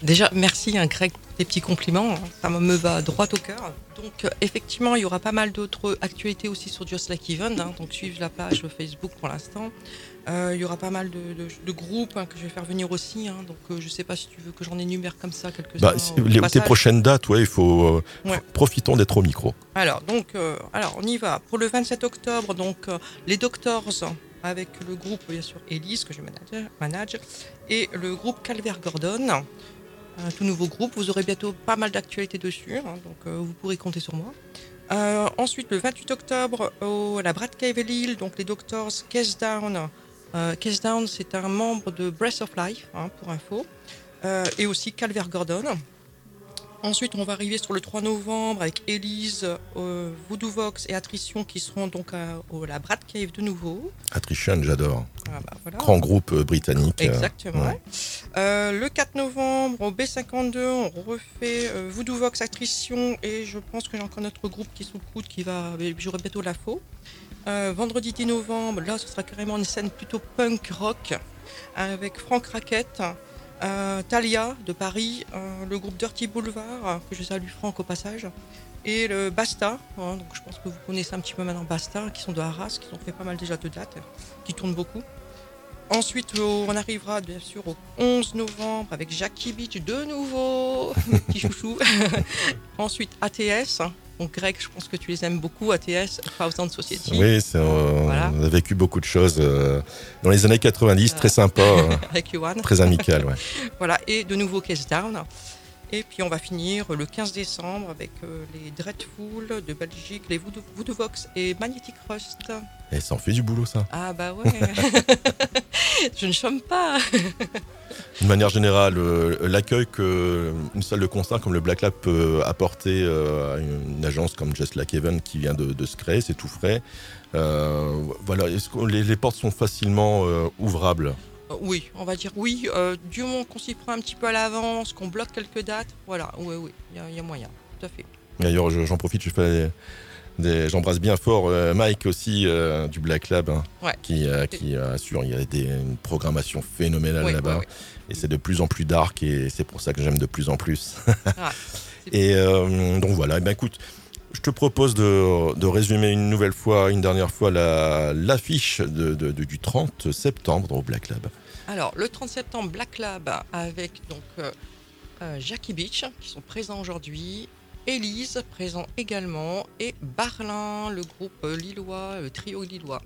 Déjà, merci hein, Greg pour tes petits compliments. hein. Ça me va droit au cœur. Donc, euh, effectivement, il y aura pas mal d'autres actualités aussi sur Just Like Even. hein. donc, suivez la page Facebook pour l'instant. Euh, il y aura pas mal de, de- de groupes hein, que je vais faire venir aussi. donc, euh, je sais pas si tu veux que j'en énumère comme ça quelques-uns. Bah, les, tes prochaines dates, ouais, il faut. euh, Ouais. f- Profitons d'être au micro. Alors, donc, alors, on y va. Pour le 27 octobre, donc, les Doctors avec le groupe, bien sûr, Elise, que je manage, manage et le groupe Calvert Gordon. Un tout nouveau groupe. Vous aurez bientôt pas mal d'actualités dessus, hein, donc euh, vous pourrez compter sur moi. Euh, ensuite, le 28 octobre, au, à la Brad Cave Lille, donc les Doctors Case Down. Euh, Case Down, c'est un membre de Breath of Life, hein, pour info, et aussi Calvert Gordon. Ensuite, on va arriver sur le 3 novembre avec Elise, euh, Voodoo Vox et Attrition qui seront donc à, la Brad Cave de nouveau. Attrition, j'adore. Ah bah voilà. Grand groupe euh, britannique. euh, Exactement. ouais. Euh, le 4 novembre, au B52, on refait euh, Voodoo Vox Attrition et je pense que j'ai encore notre groupe qui coude qui va. J'aurai bientôt la faux. Vendredi 10 novembre, là, ce sera carrément une scène plutôt punk rock avec Franck Raquette, euh, Talia de Paris, euh, le groupe Dirty Boulevard, euh, que je salue Franck au passage, et le Basta. hein, donc je pense que vous connaissez un petit peu maintenant Basta, qui sont de Arras, qui ont fait pas mal déjà de dates, qui tournent beaucoup. Ensuite, au- on arrivera bien sûr au 11 novembre avec Jackie Beach de nouveau, mes petits chouchous. Ensuite, ATS. Donc, Greg, je pense que tu les aimes beaucoup, ATS, Thousand Society. Oui, Voilà. on a vécu beaucoup de choses euh, dans les années 90, très sympa, euh, Avec Johan. très amical. Ouais. voilà, et de nouveau Case Down. Et puis on va finir le 15 décembre avec euh, les Dreadful de Belgique, les Voodoo, Voodoo Vox et Magnetic Rust. Et ça en fait du boulot, ça. Ah bah ouais, je ne chôme pas. De manière générale, euh, l'accueil qu'une salle de concert comme le Black Lab peut apporter euh, à une agence comme Just Like Heaven qui vient de, de se créer, c'est tout frais. Euh, voilà, est-ce que les, les portes sont facilement ouvrables? Oui, on va dire oui. Euh, du moment qu'on s'y prend un petit peu à l'avance, qu'on bloque quelques dates, voilà, oui, oui, il y a- il y, a moyen, tout à fait. D'ailleurs, je- j'en profite, je fais des, j'embrasse bien fort euh, Mike aussi euh, du Black Lab, hein, Ouais. qui, euh, qui assure. Il y a des, une programmation phénoménale là-bas, et c'est de plus en plus dark, et c'est pour ça que j'aime de plus en plus. Ah, et euh, donc voilà. Eh ben écoute, je te propose de, résumer une nouvelle fois, une dernière fois, la- l'affiche de, du 30 septembre au Black Lab. Alors, le 30 septembre, Black Lab avec donc euh, euh, Jackie Beach qui sont présents aujourd'hui, Élise présent également et Barlin, le groupe euh, lillois, le trio lillois.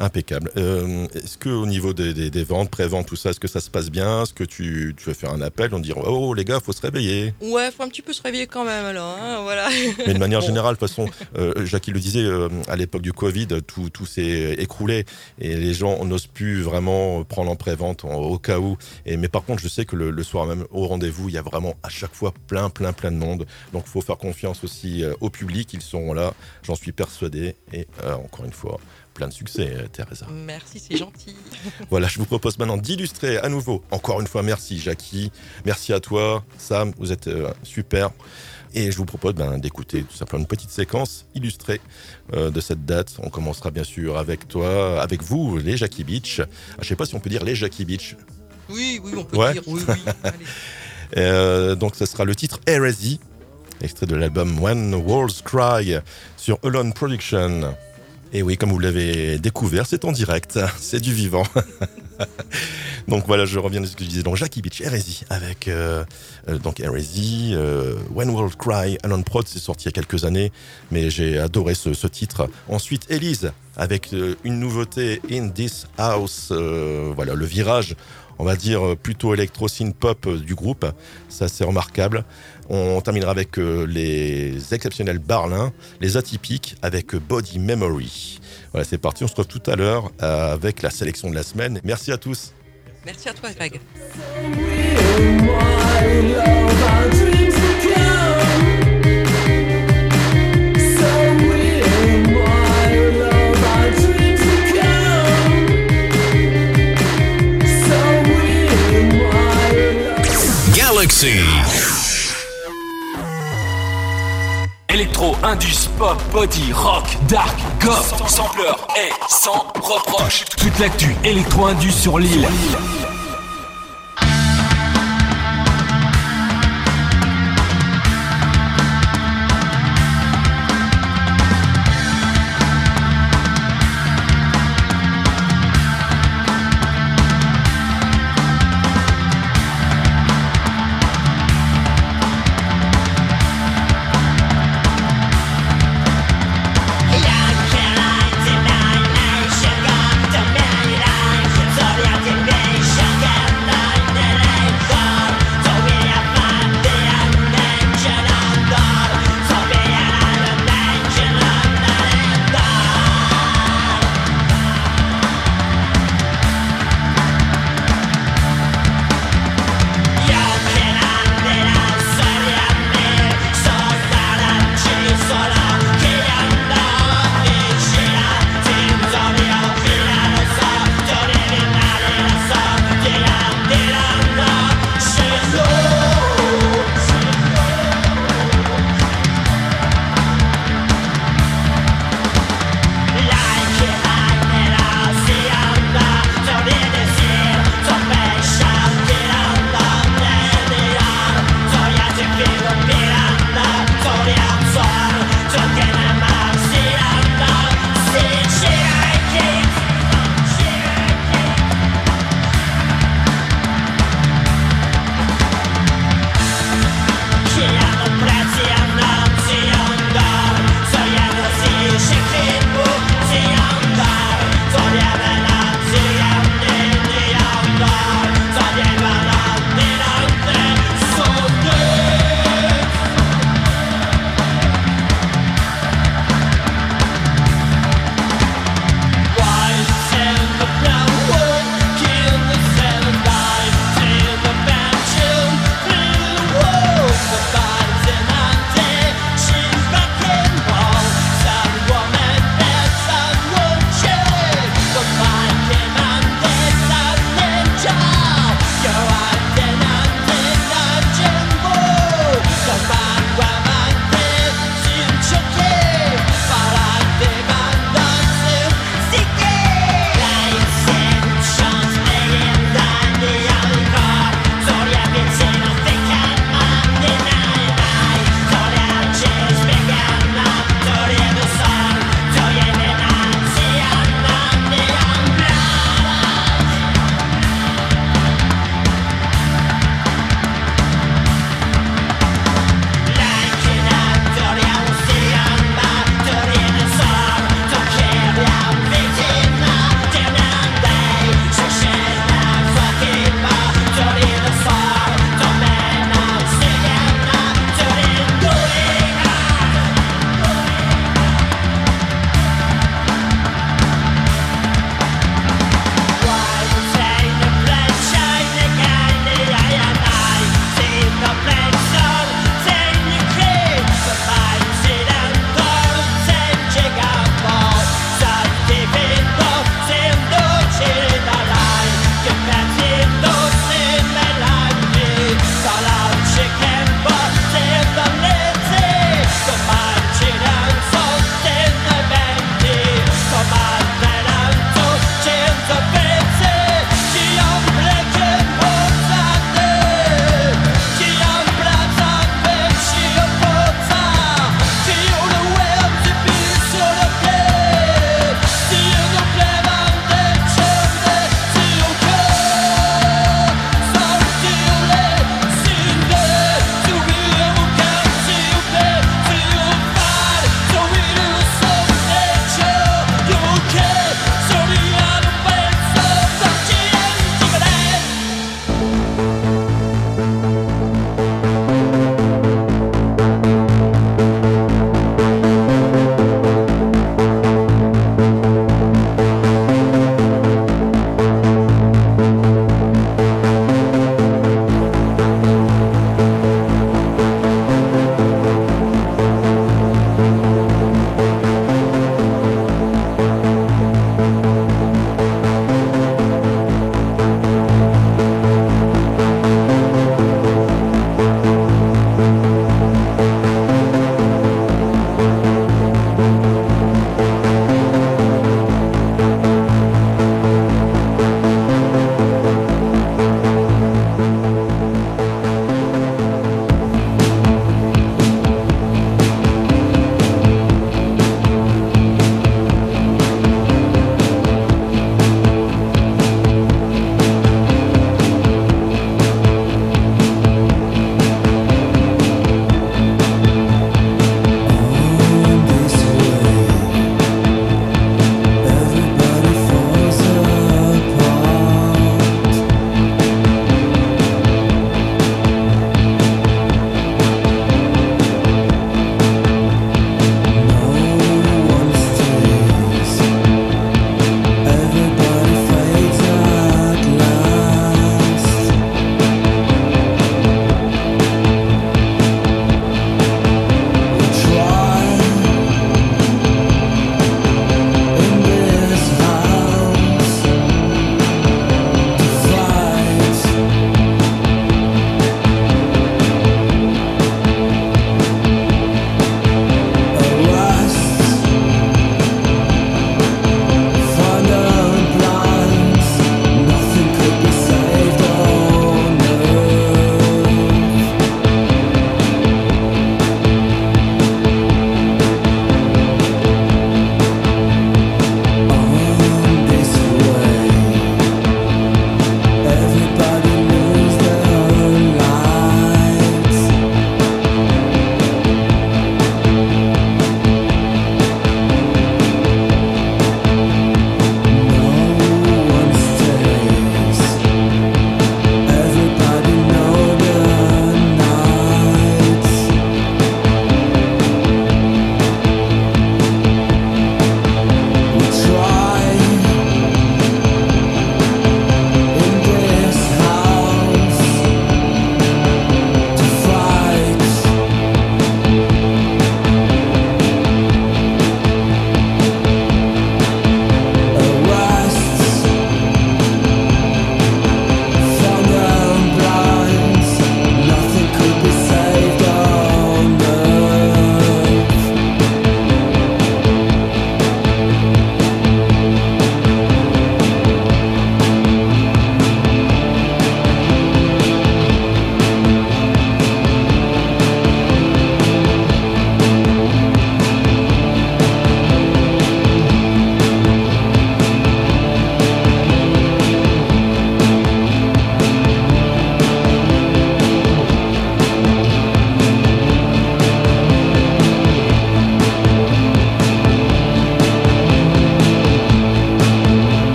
Impeccable. Euh, est-ce que au niveau des, des- des ventes, pré-ventes, tout ça, est-ce que ça se passe bien? Est-ce que tu, tu vas faire un appel, on dit oh les gars, faut se réveiller? Ouais, faut un petit peu se réveiller quand même alors, hein, voilà. Mais de manière Bon. générale, de toute façon, euh, le disait, euh, à l'époque du Covid, tout, tout s'est écroulé et les gens n'osent plus vraiment prendre en pré-vente en- au cas où. Et, mais par contre, je sais que le, le soir même, au rendez-vous, il y a vraiment à chaque fois plein, plein, plein de monde. Donc, il faut faire confiance aussi euh, au public. Ils seront là, j'en suis persuadé. Et encore une fois, plein de succès, euh, Teresa. Merci, c'est gentil. Voilà, je vous propose maintenant d'illustrer à nouveau. Encore une fois, merci Jackie, merci à toi, Sam, vous êtes euh, super. Et je vous propose ben, d'écouter tout simplement une petite séquence illustrée euh, de cette date. On commencera bien sûr avec toi, avec vous, les Jackie Beach. Ah, je sais pas si on peut dire les Jackie Beach. Oui, oui, on peut Ouais. dire oui, oui. Allez. Euh, donc, ce sera le titre Heresy, extrait de l'album When Worlds Cry sur Alone Production. Et oui, comme vous l'avez découvert, c'est en direct, c'est du vivant. donc voilà, je reviens de ce que je disais. Donc Jackie Beach, Heresy, avec euh, euh, donc Heresy, euh, When Worlds Cry, Alone Prod, c'est sorti il y a quelques années, mais j'ai adoré ce, ce titre. Ensuite, Elise, avec euh, une nouveauté In This House, euh, voilà, le virage on va dire plutôt électro synth pop du groupe. Ça c'est remarquable. On terminera avec euh, les exceptionnels Barlin, les atypiques avec euh, Body Memory. Voilà, c'est parti. On se retrouve tout à l'heure euh, avec la sélection de la semaine. Merci à tous. Merci à toi, Greg. Galaxy. Électro, indus, pop, body, rock, dark, goth, sampleur et sans reproche. Toute l'actu électro-indus sur l'île.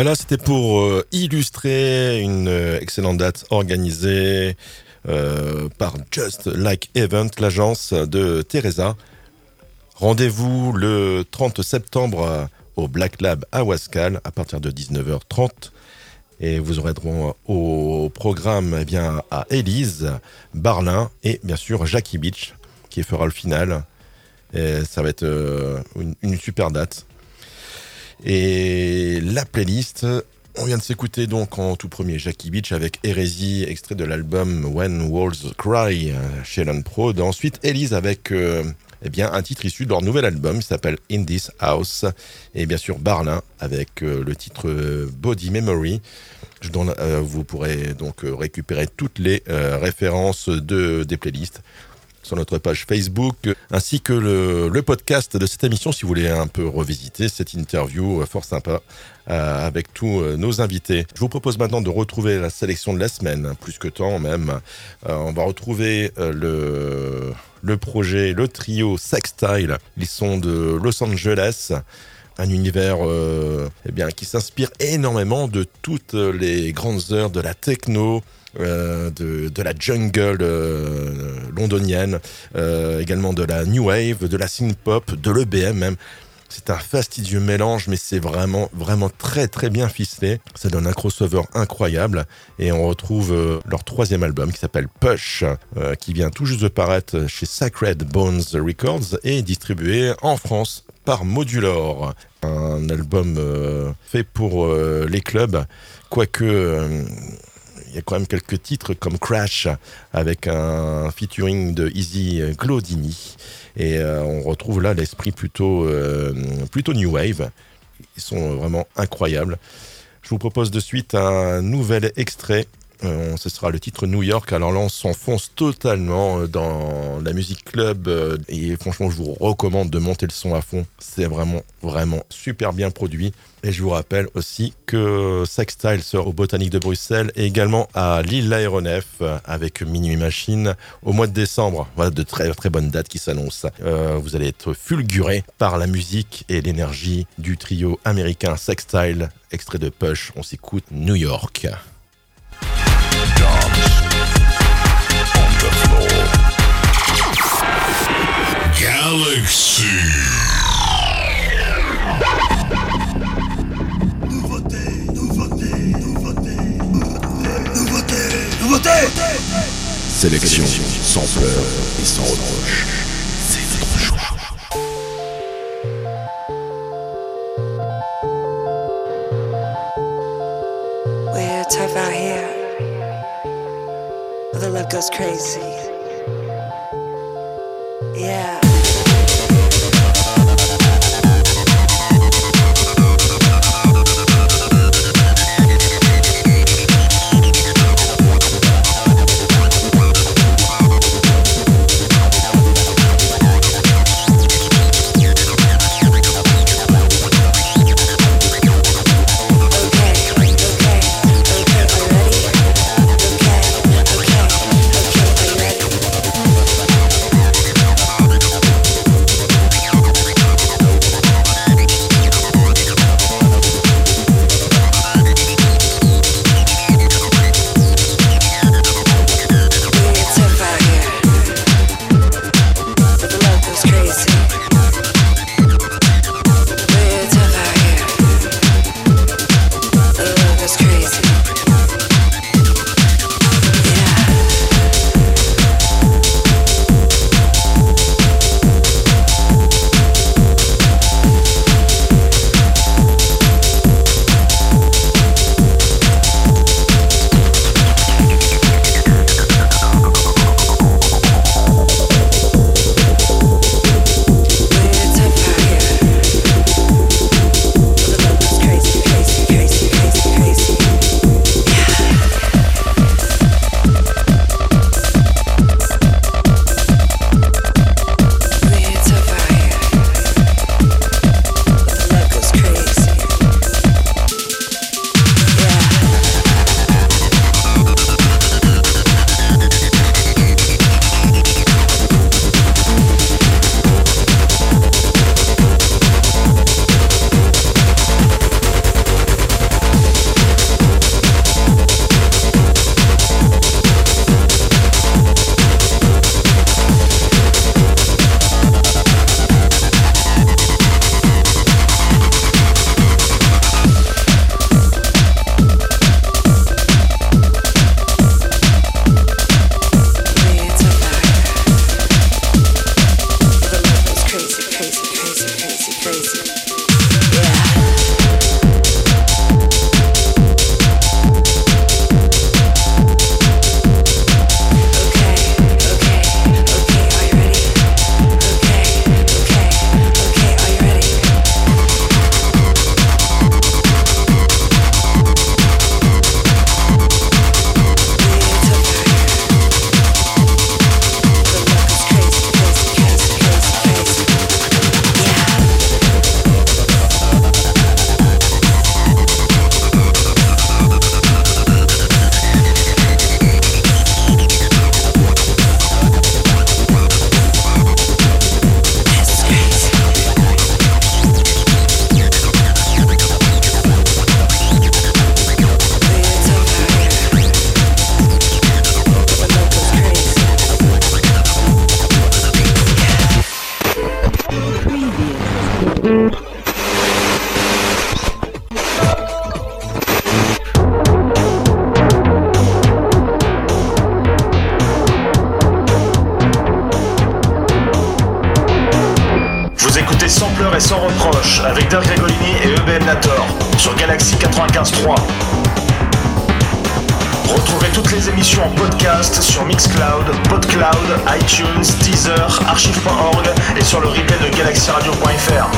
Voilà, c'était pour euh, illustrer une euh, excellente date organisée euh, par Just Like Event, l'agence de Teresa. Rendez-vous le 30 septembre au Black Lab à Wascal à partir de 19h30. Et vous aurez droit au programme eh bien, à Élise, Barlin et bien sûr Jackie Beach qui fera le final. Et ça va être une super date. Et la playlist, on vient de s'écouter donc en tout premier Jackie Beach avec Hérésie, extrait de l'album When Walls Cry chez Land Prod. Ensuite, Elise avec euh, eh un titre issu de leur nouvel album, il s'appelle In This House. Et bien sûr, Barlin avec euh, le titre euh, Body Memory. Vous pourrez donc récupérer toutes les références de, des playlists sur notre page Facebook, ainsi que le, podcast de cette émission si vous voulez un peu revisiter cette interview euh, fort sympa euh, avec tous euh, nos invités. Je vous propose maintenant de retrouver la sélection de la semaine, plus que temps même. On va retrouver le, le projet, le trio Sextile. Ils sont de Los Angeles un univers eh bien, qui s'inspire énormément de toutes les grandes heures de la techno, euh, de, la jungle euh, londonienne, euh, également de la new wave, de la synth pop, de l'EBM même. C'est un fastidieux mélange, mais c'est vraiment, vraiment très, très bien ficelé. Ça donne un crossover incroyable. Et on retrouve leur troisième album qui s'appelle Push, qui vient tout juste de paraître chez Sacred Bones Records et distribué en France par Modulor. Un album fait pour les clubs, quoique il y a quand même quelques titres comme Crash avec un featuring de Easy Glodini. Et euh, on retrouve là l'esprit plutôt, euh, plutôt New Wave. Ils sont vraiment incroyables. Je vous propose de suite un nouvel extrait. Euh, ce sera le titre New York. Alors là, on s'enfonce totalement euh, dans la musique club. euh, et franchement, je vous recommande de monter le son à fond. C'est vraiment, vraiment super bien produit. Et je vous rappelle aussi que Sextile sort au Botanique de Bruxelles et également à Lille l'Aéronef euh, avec Minuit Machine au mois de décembre. Voilà de très très bonnes dates qui s'annoncent. Vous allez être fulguré par la musique et l'énergie du trio américain Sextile. Extrait de Push, on s'écoute New York. Sélection sans pleurs et sans reproche. C'est votre choix. We're tough out here. Love goes crazy. Yeah. Sans reproche avec Dirk Gregolini et EBM Nator sur Galaxy 95.3. Retrouvez toutes les émissions en podcast sur Mixcloud, Podcloud, iTunes, Deezer, archive.org et sur le replay de galaxyradio.fr.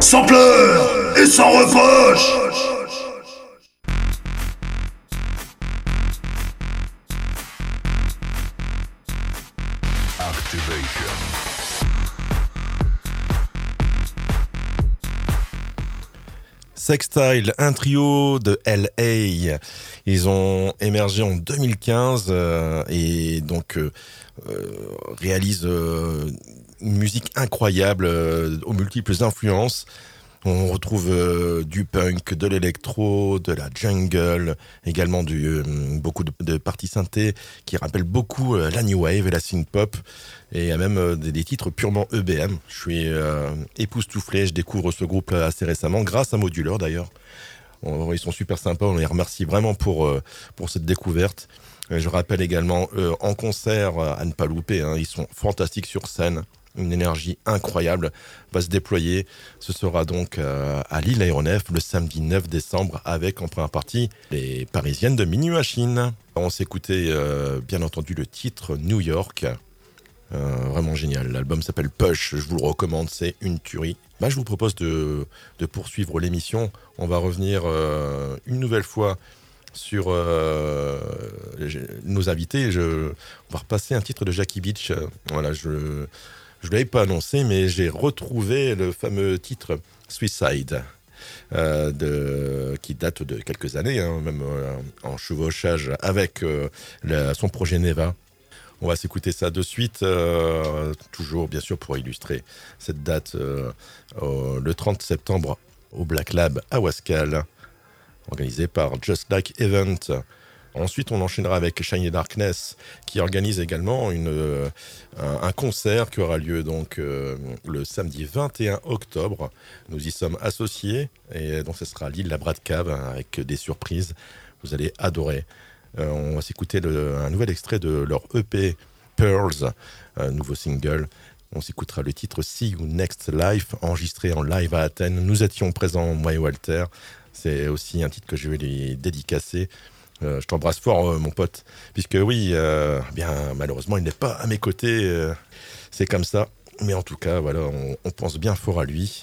Sans pleurs et sans reproche Sextile, un trio de LA. Ils ont émergé en 2015 euh, et donc euh, euh, réalisent une musique incroyable aux multiples influences. On retrouve du punk, de l'électro, de la jungle, également du, beaucoup de, parties synthé qui rappellent beaucoup la new wave et la synth pop. Et il y a même euh, des, titres purement EBM. Je suis euh, époustouflé, je découvre ce groupe là assez récemment, grâce à Modular d'ailleurs. Ils sont super sympas, on les remercie vraiment pour, euh, pour cette découverte. Euh, Je rappelle également euh, en concert euh, à ne pas louper, hein, ils sont fantastiques sur scène. Une énergie incroyable va se déployer. Ce sera donc euh, à Lille Aéronef le samedi 9 décembre avec en première partie les Parisiennes de Mini Machine. On s'écoutait euh, bien entendu le titre New York. Euh, vraiment génial. L'album s'appelle Push. Je vous le recommande. C'est une tuerie. Bah, je vous propose de, poursuivre l'émission. On va revenir euh, une nouvelle fois sur euh, nos invités. On va repasser un titre de Jackie Beach. Voilà, je ne l'avais pas annoncé, mais j'ai retrouvé le fameux titre Suicide. euh, qui date de quelques années, hein, même en chevauchage avec son projet Neva. On va s'écouter ça de suite, euh, toujours bien sûr pour illustrer cette date, euh, le 30 septembre au Black Lab à Wascal, organisé par Just Like Event. Ensuite, on enchaînera avec Shiny Darkness, qui organise également une, euh, un, concert qui aura lieu donc le samedi 21 octobre. Nous y sommes associés et donc ce sera à Lille la Brad Cave hein, avec des surprises. Vous allez adorer. Euh, on va s'écouter un nouvel extrait de leur EP Pearls, un nouveau single. On s'écoutera le titre See You Next Life, enregistré en live à Athènes. Nous étions présents, moi et Walter. C'est aussi un titre que je vais lui dédicacer. Euh, je t'embrasse fort, euh, mon pote. Puisque oui, bien malheureusement, il n'est pas à mes côtés. c'est comme ça. Mais en tout cas, voilà, on, pense bien fort à lui,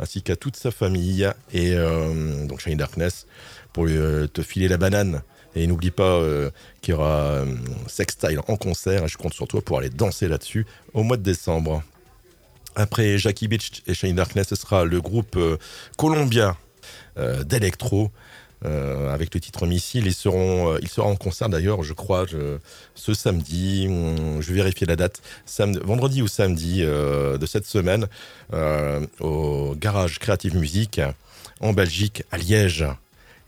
ainsi qu'à toute sa famille. Et donc, Shiny Darkness, pour lui, te filer la banane. Et n'oublie pas euh, qu'il y aura euh, Sextile en concert. Et je compte sur toi pour aller danser là-dessus au mois de décembre. Après Jackie Beach et Shiny Darkness, ce sera le groupe euh, Columbia d'électro. euh, avec le titre Missile, ils seront, euh, ils seront en concert d'ailleurs, je crois, ce samedi. hum, Je vais vérifier la date. Vendredi ou samedi de cette semaine au Garage Creative Music en Belgique, à Liège.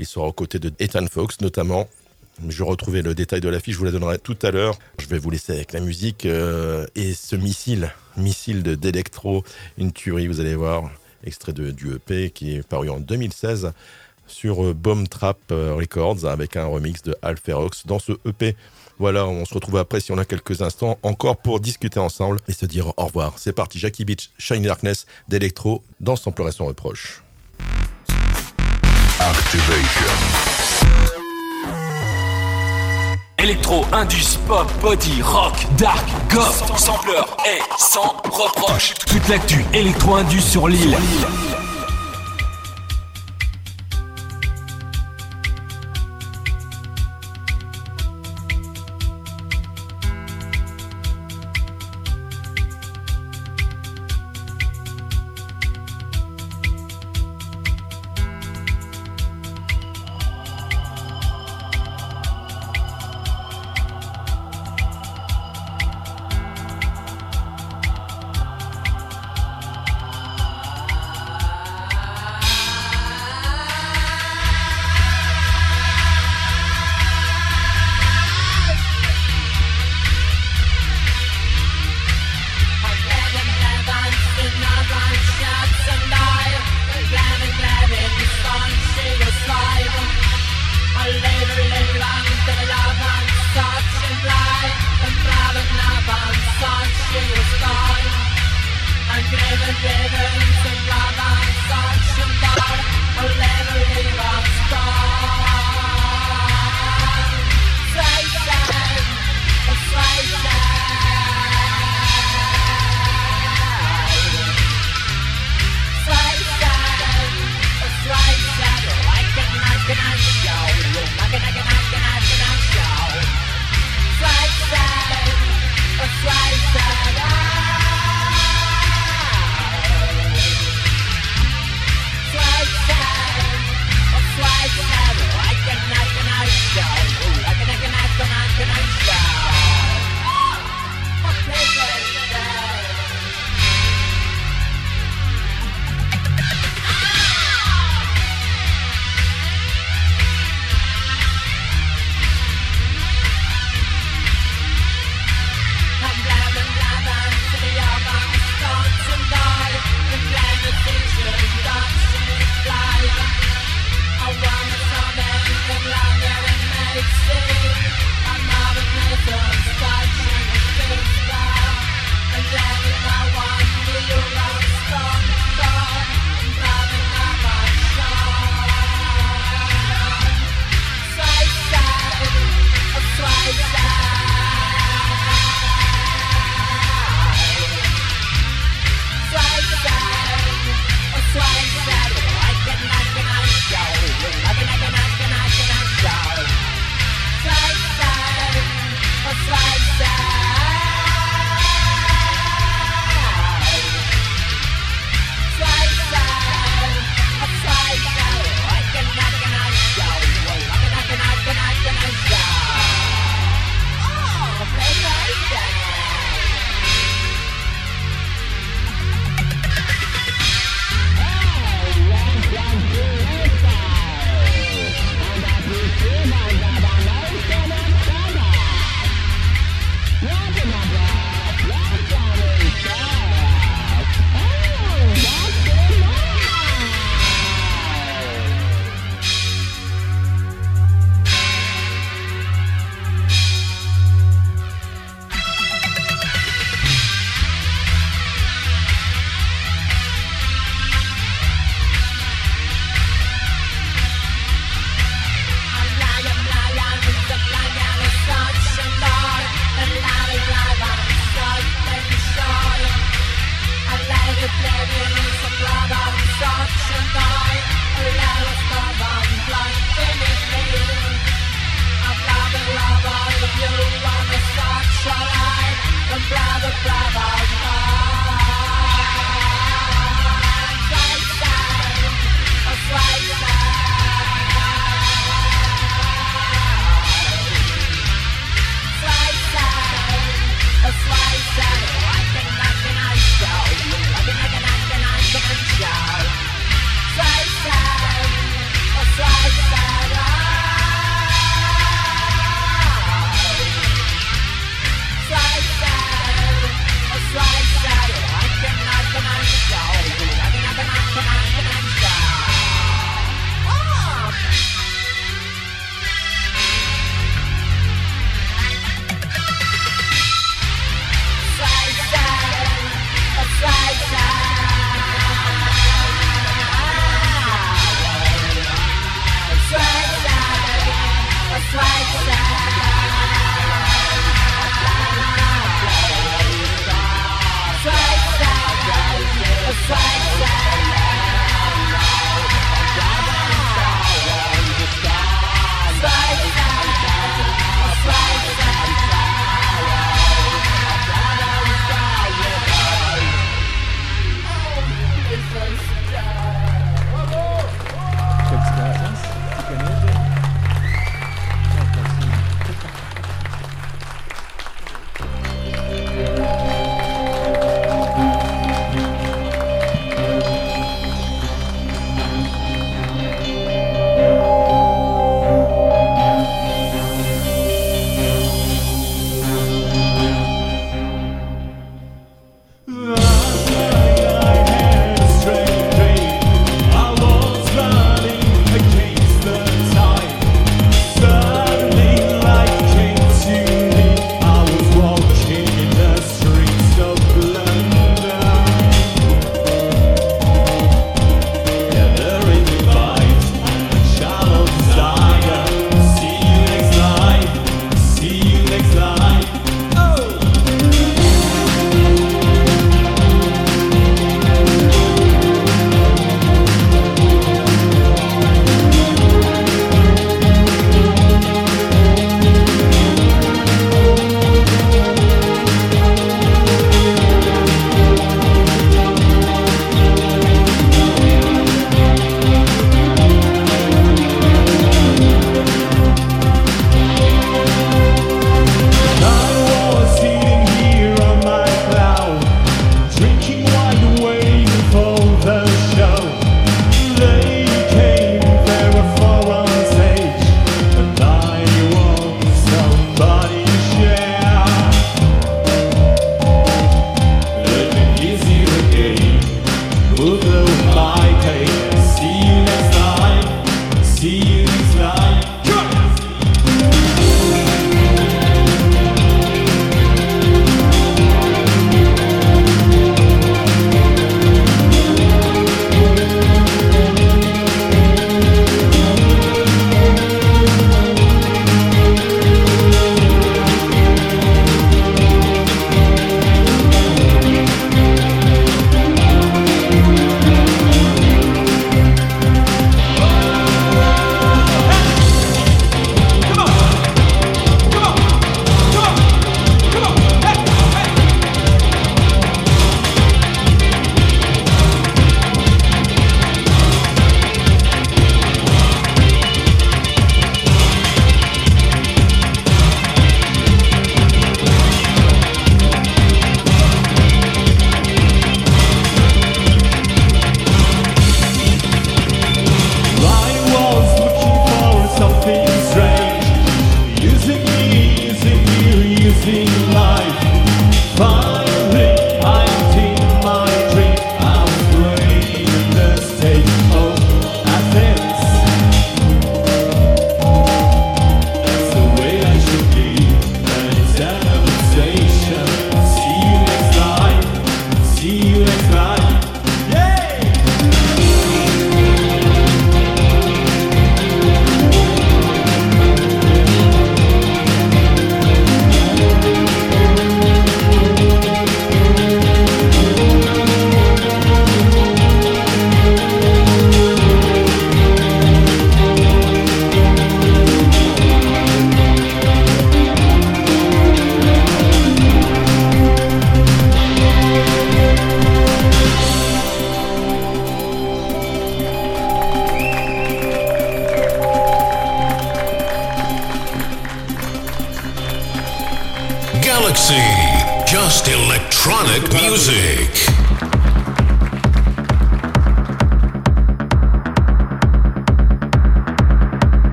Il sera aux côtés de Ethan Fox notamment. Je retrouvais le détail de l'affiche, je vous la donnerai tout à l'heure. Je vais vous laisser avec la musique euh, et ce missile, missile de d'Electro, une tuerie, vous allez voir. Extrait de, du EP qui est paru en 2016 sur euh, Bomb Trap euh, Records avec un remix de Alferox dans ce EP. Voilà, on se retrouve après si on a quelques instants encore pour discuter ensemble et se dire au revoir. C'est parti, Jackie Beach, Shiny Darkness d'Electro dans Sans pleurer son reproche. Électro, Indus, Pop, Body, Rock, Dark, Goth, Sampler et sans reproche. Toute l'actu Électro Indus sur l'île.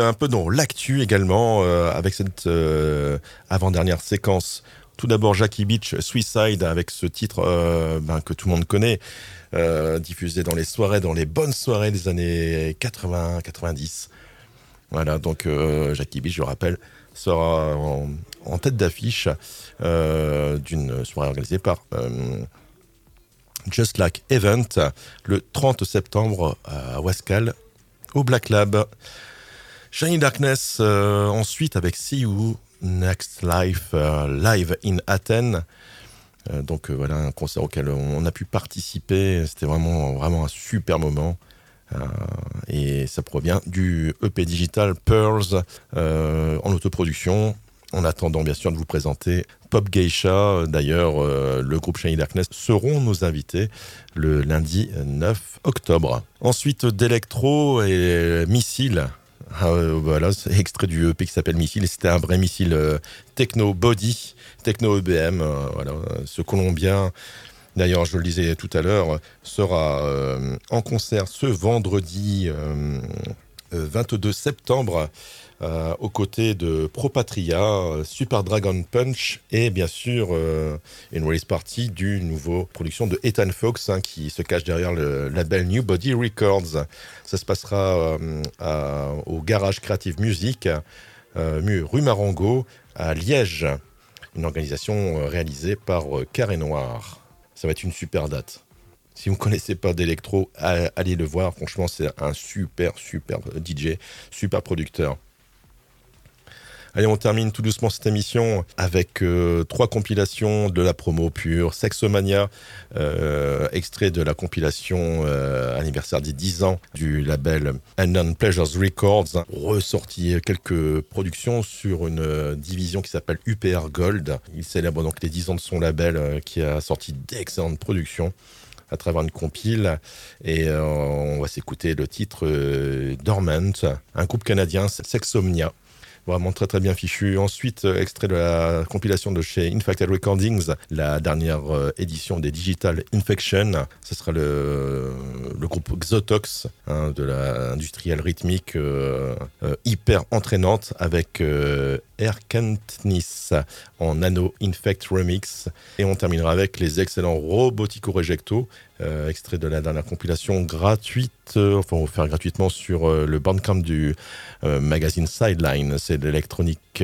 Un peu dans l'actu également euh, avec cette euh, avant-dernière séquence. Tout d'abord Jackie Beach Suicide avec ce titre euh, ben, que tout le monde connaît, diffusé dans les soirées, dans les bonnes soirées des années 80-90. Voilà, donc Jackie Beach, je le rappelle, sera en, en tête d'affiche d'une soirée organisée par Just Like Event le 30 septembre à Wascal au Black Lab. Shiny Darkness euh, ensuite avec See You Next Life euh, live in Athens. Euh, donc voilà un concert auquel on a pu participer. C'était vraiment vraiment un super moment. Et ça provient du EP digital Pearls en autoproduction. En attendant bien sûr de vous présenter Pop Geisha, d'ailleurs le groupe Shiny Darkness seront nos invités le lundi 9 octobre. Ensuite d'Electro et Missile. Ah, euh, voilà, c'est extrait du EP qui s'appelle Missile c'était un vrai missile euh, techno body, techno EBM. euh, voilà, ce Colombien D'ailleurs, je le disais tout à l'heure, sera en concert ce vendredi euh, euh, 22 septembre euh, aux côtés de Pro Patria, euh, Super Dragon Punch et bien sûr euh, une release party du nouveau production de Ethan Fox hein, qui se cache derrière le label New Body Records. Ça se passera au Garage Creative Music, mu- rue Marengo à Liège. Une organisation réalisée par Carré Noir. Ça va être une super date. Si vous ne connaissez pas d'électro, allez le voir. Franchement, c'est un super, super DJ, super producteur. Allez, on termine tout doucement cette émission avec euh, trois compilations de la promo pure. Sexomania, euh, extrait de la compilation euh, anniversaire des 10 ans du label Unknown Pleasures Records, ressorti quelques productions sur une division qui s'appelle UPR Gold. Il célèbre donc les 10 ans de son label qui a sorti d'excellentes productions à travers une compile et on va s'écouter le titre Dormant, un groupe canadien, Sexomnia. Vraiment très très bien fichu. Ensuite, euh, extrait de la compilation de chez Infected Recordings, la dernière euh, édition des Digital Infection. Ce sera le, le groupe Xotox, hein, de la industrielle rythmique euh, hyper entraînante avec euh, Air Kentnis en Nano Infect Remix. Et on terminera avec les excellents Robotico Rejecto, euh, extrait de la dernière compilation gratuite, euh, enfin offert gratuitement sur euh, le bandcamp du euh, magazine Sideline. C'est l'électronique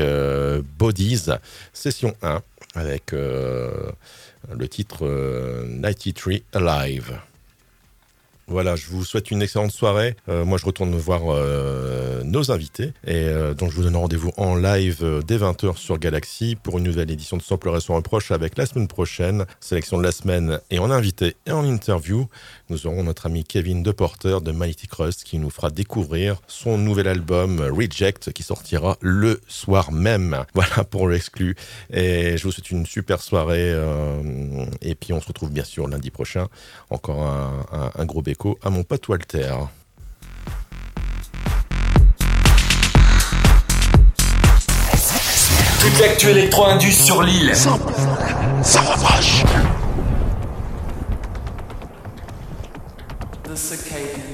Bodies, session 1, avec le titre euh, 93 Alive. Voilà, je vous souhaite une excellente soirée. Euh, moi, je retourne voir euh, nos invités et euh, donc je vous donne rendez-vous en live dès 20h sur Galaxy pour une nouvelle édition de Sample et son reproche avec la semaine prochaine, sélection de la semaine et en invité et en interview. Nous aurons notre ami Kevin Deporter de Mighty Crust qui nous fera découvrir son nouvel album Reject qui sortira le soir même. Voilà pour l'exclu. Et je vous souhaite une super soirée euh, et puis on se retrouve bien sûr lundi prochain. Encore un, un- un gros béco à mon pote Walter. Toute l'actu électro-indus sur l'île. Ça reproche. The circadian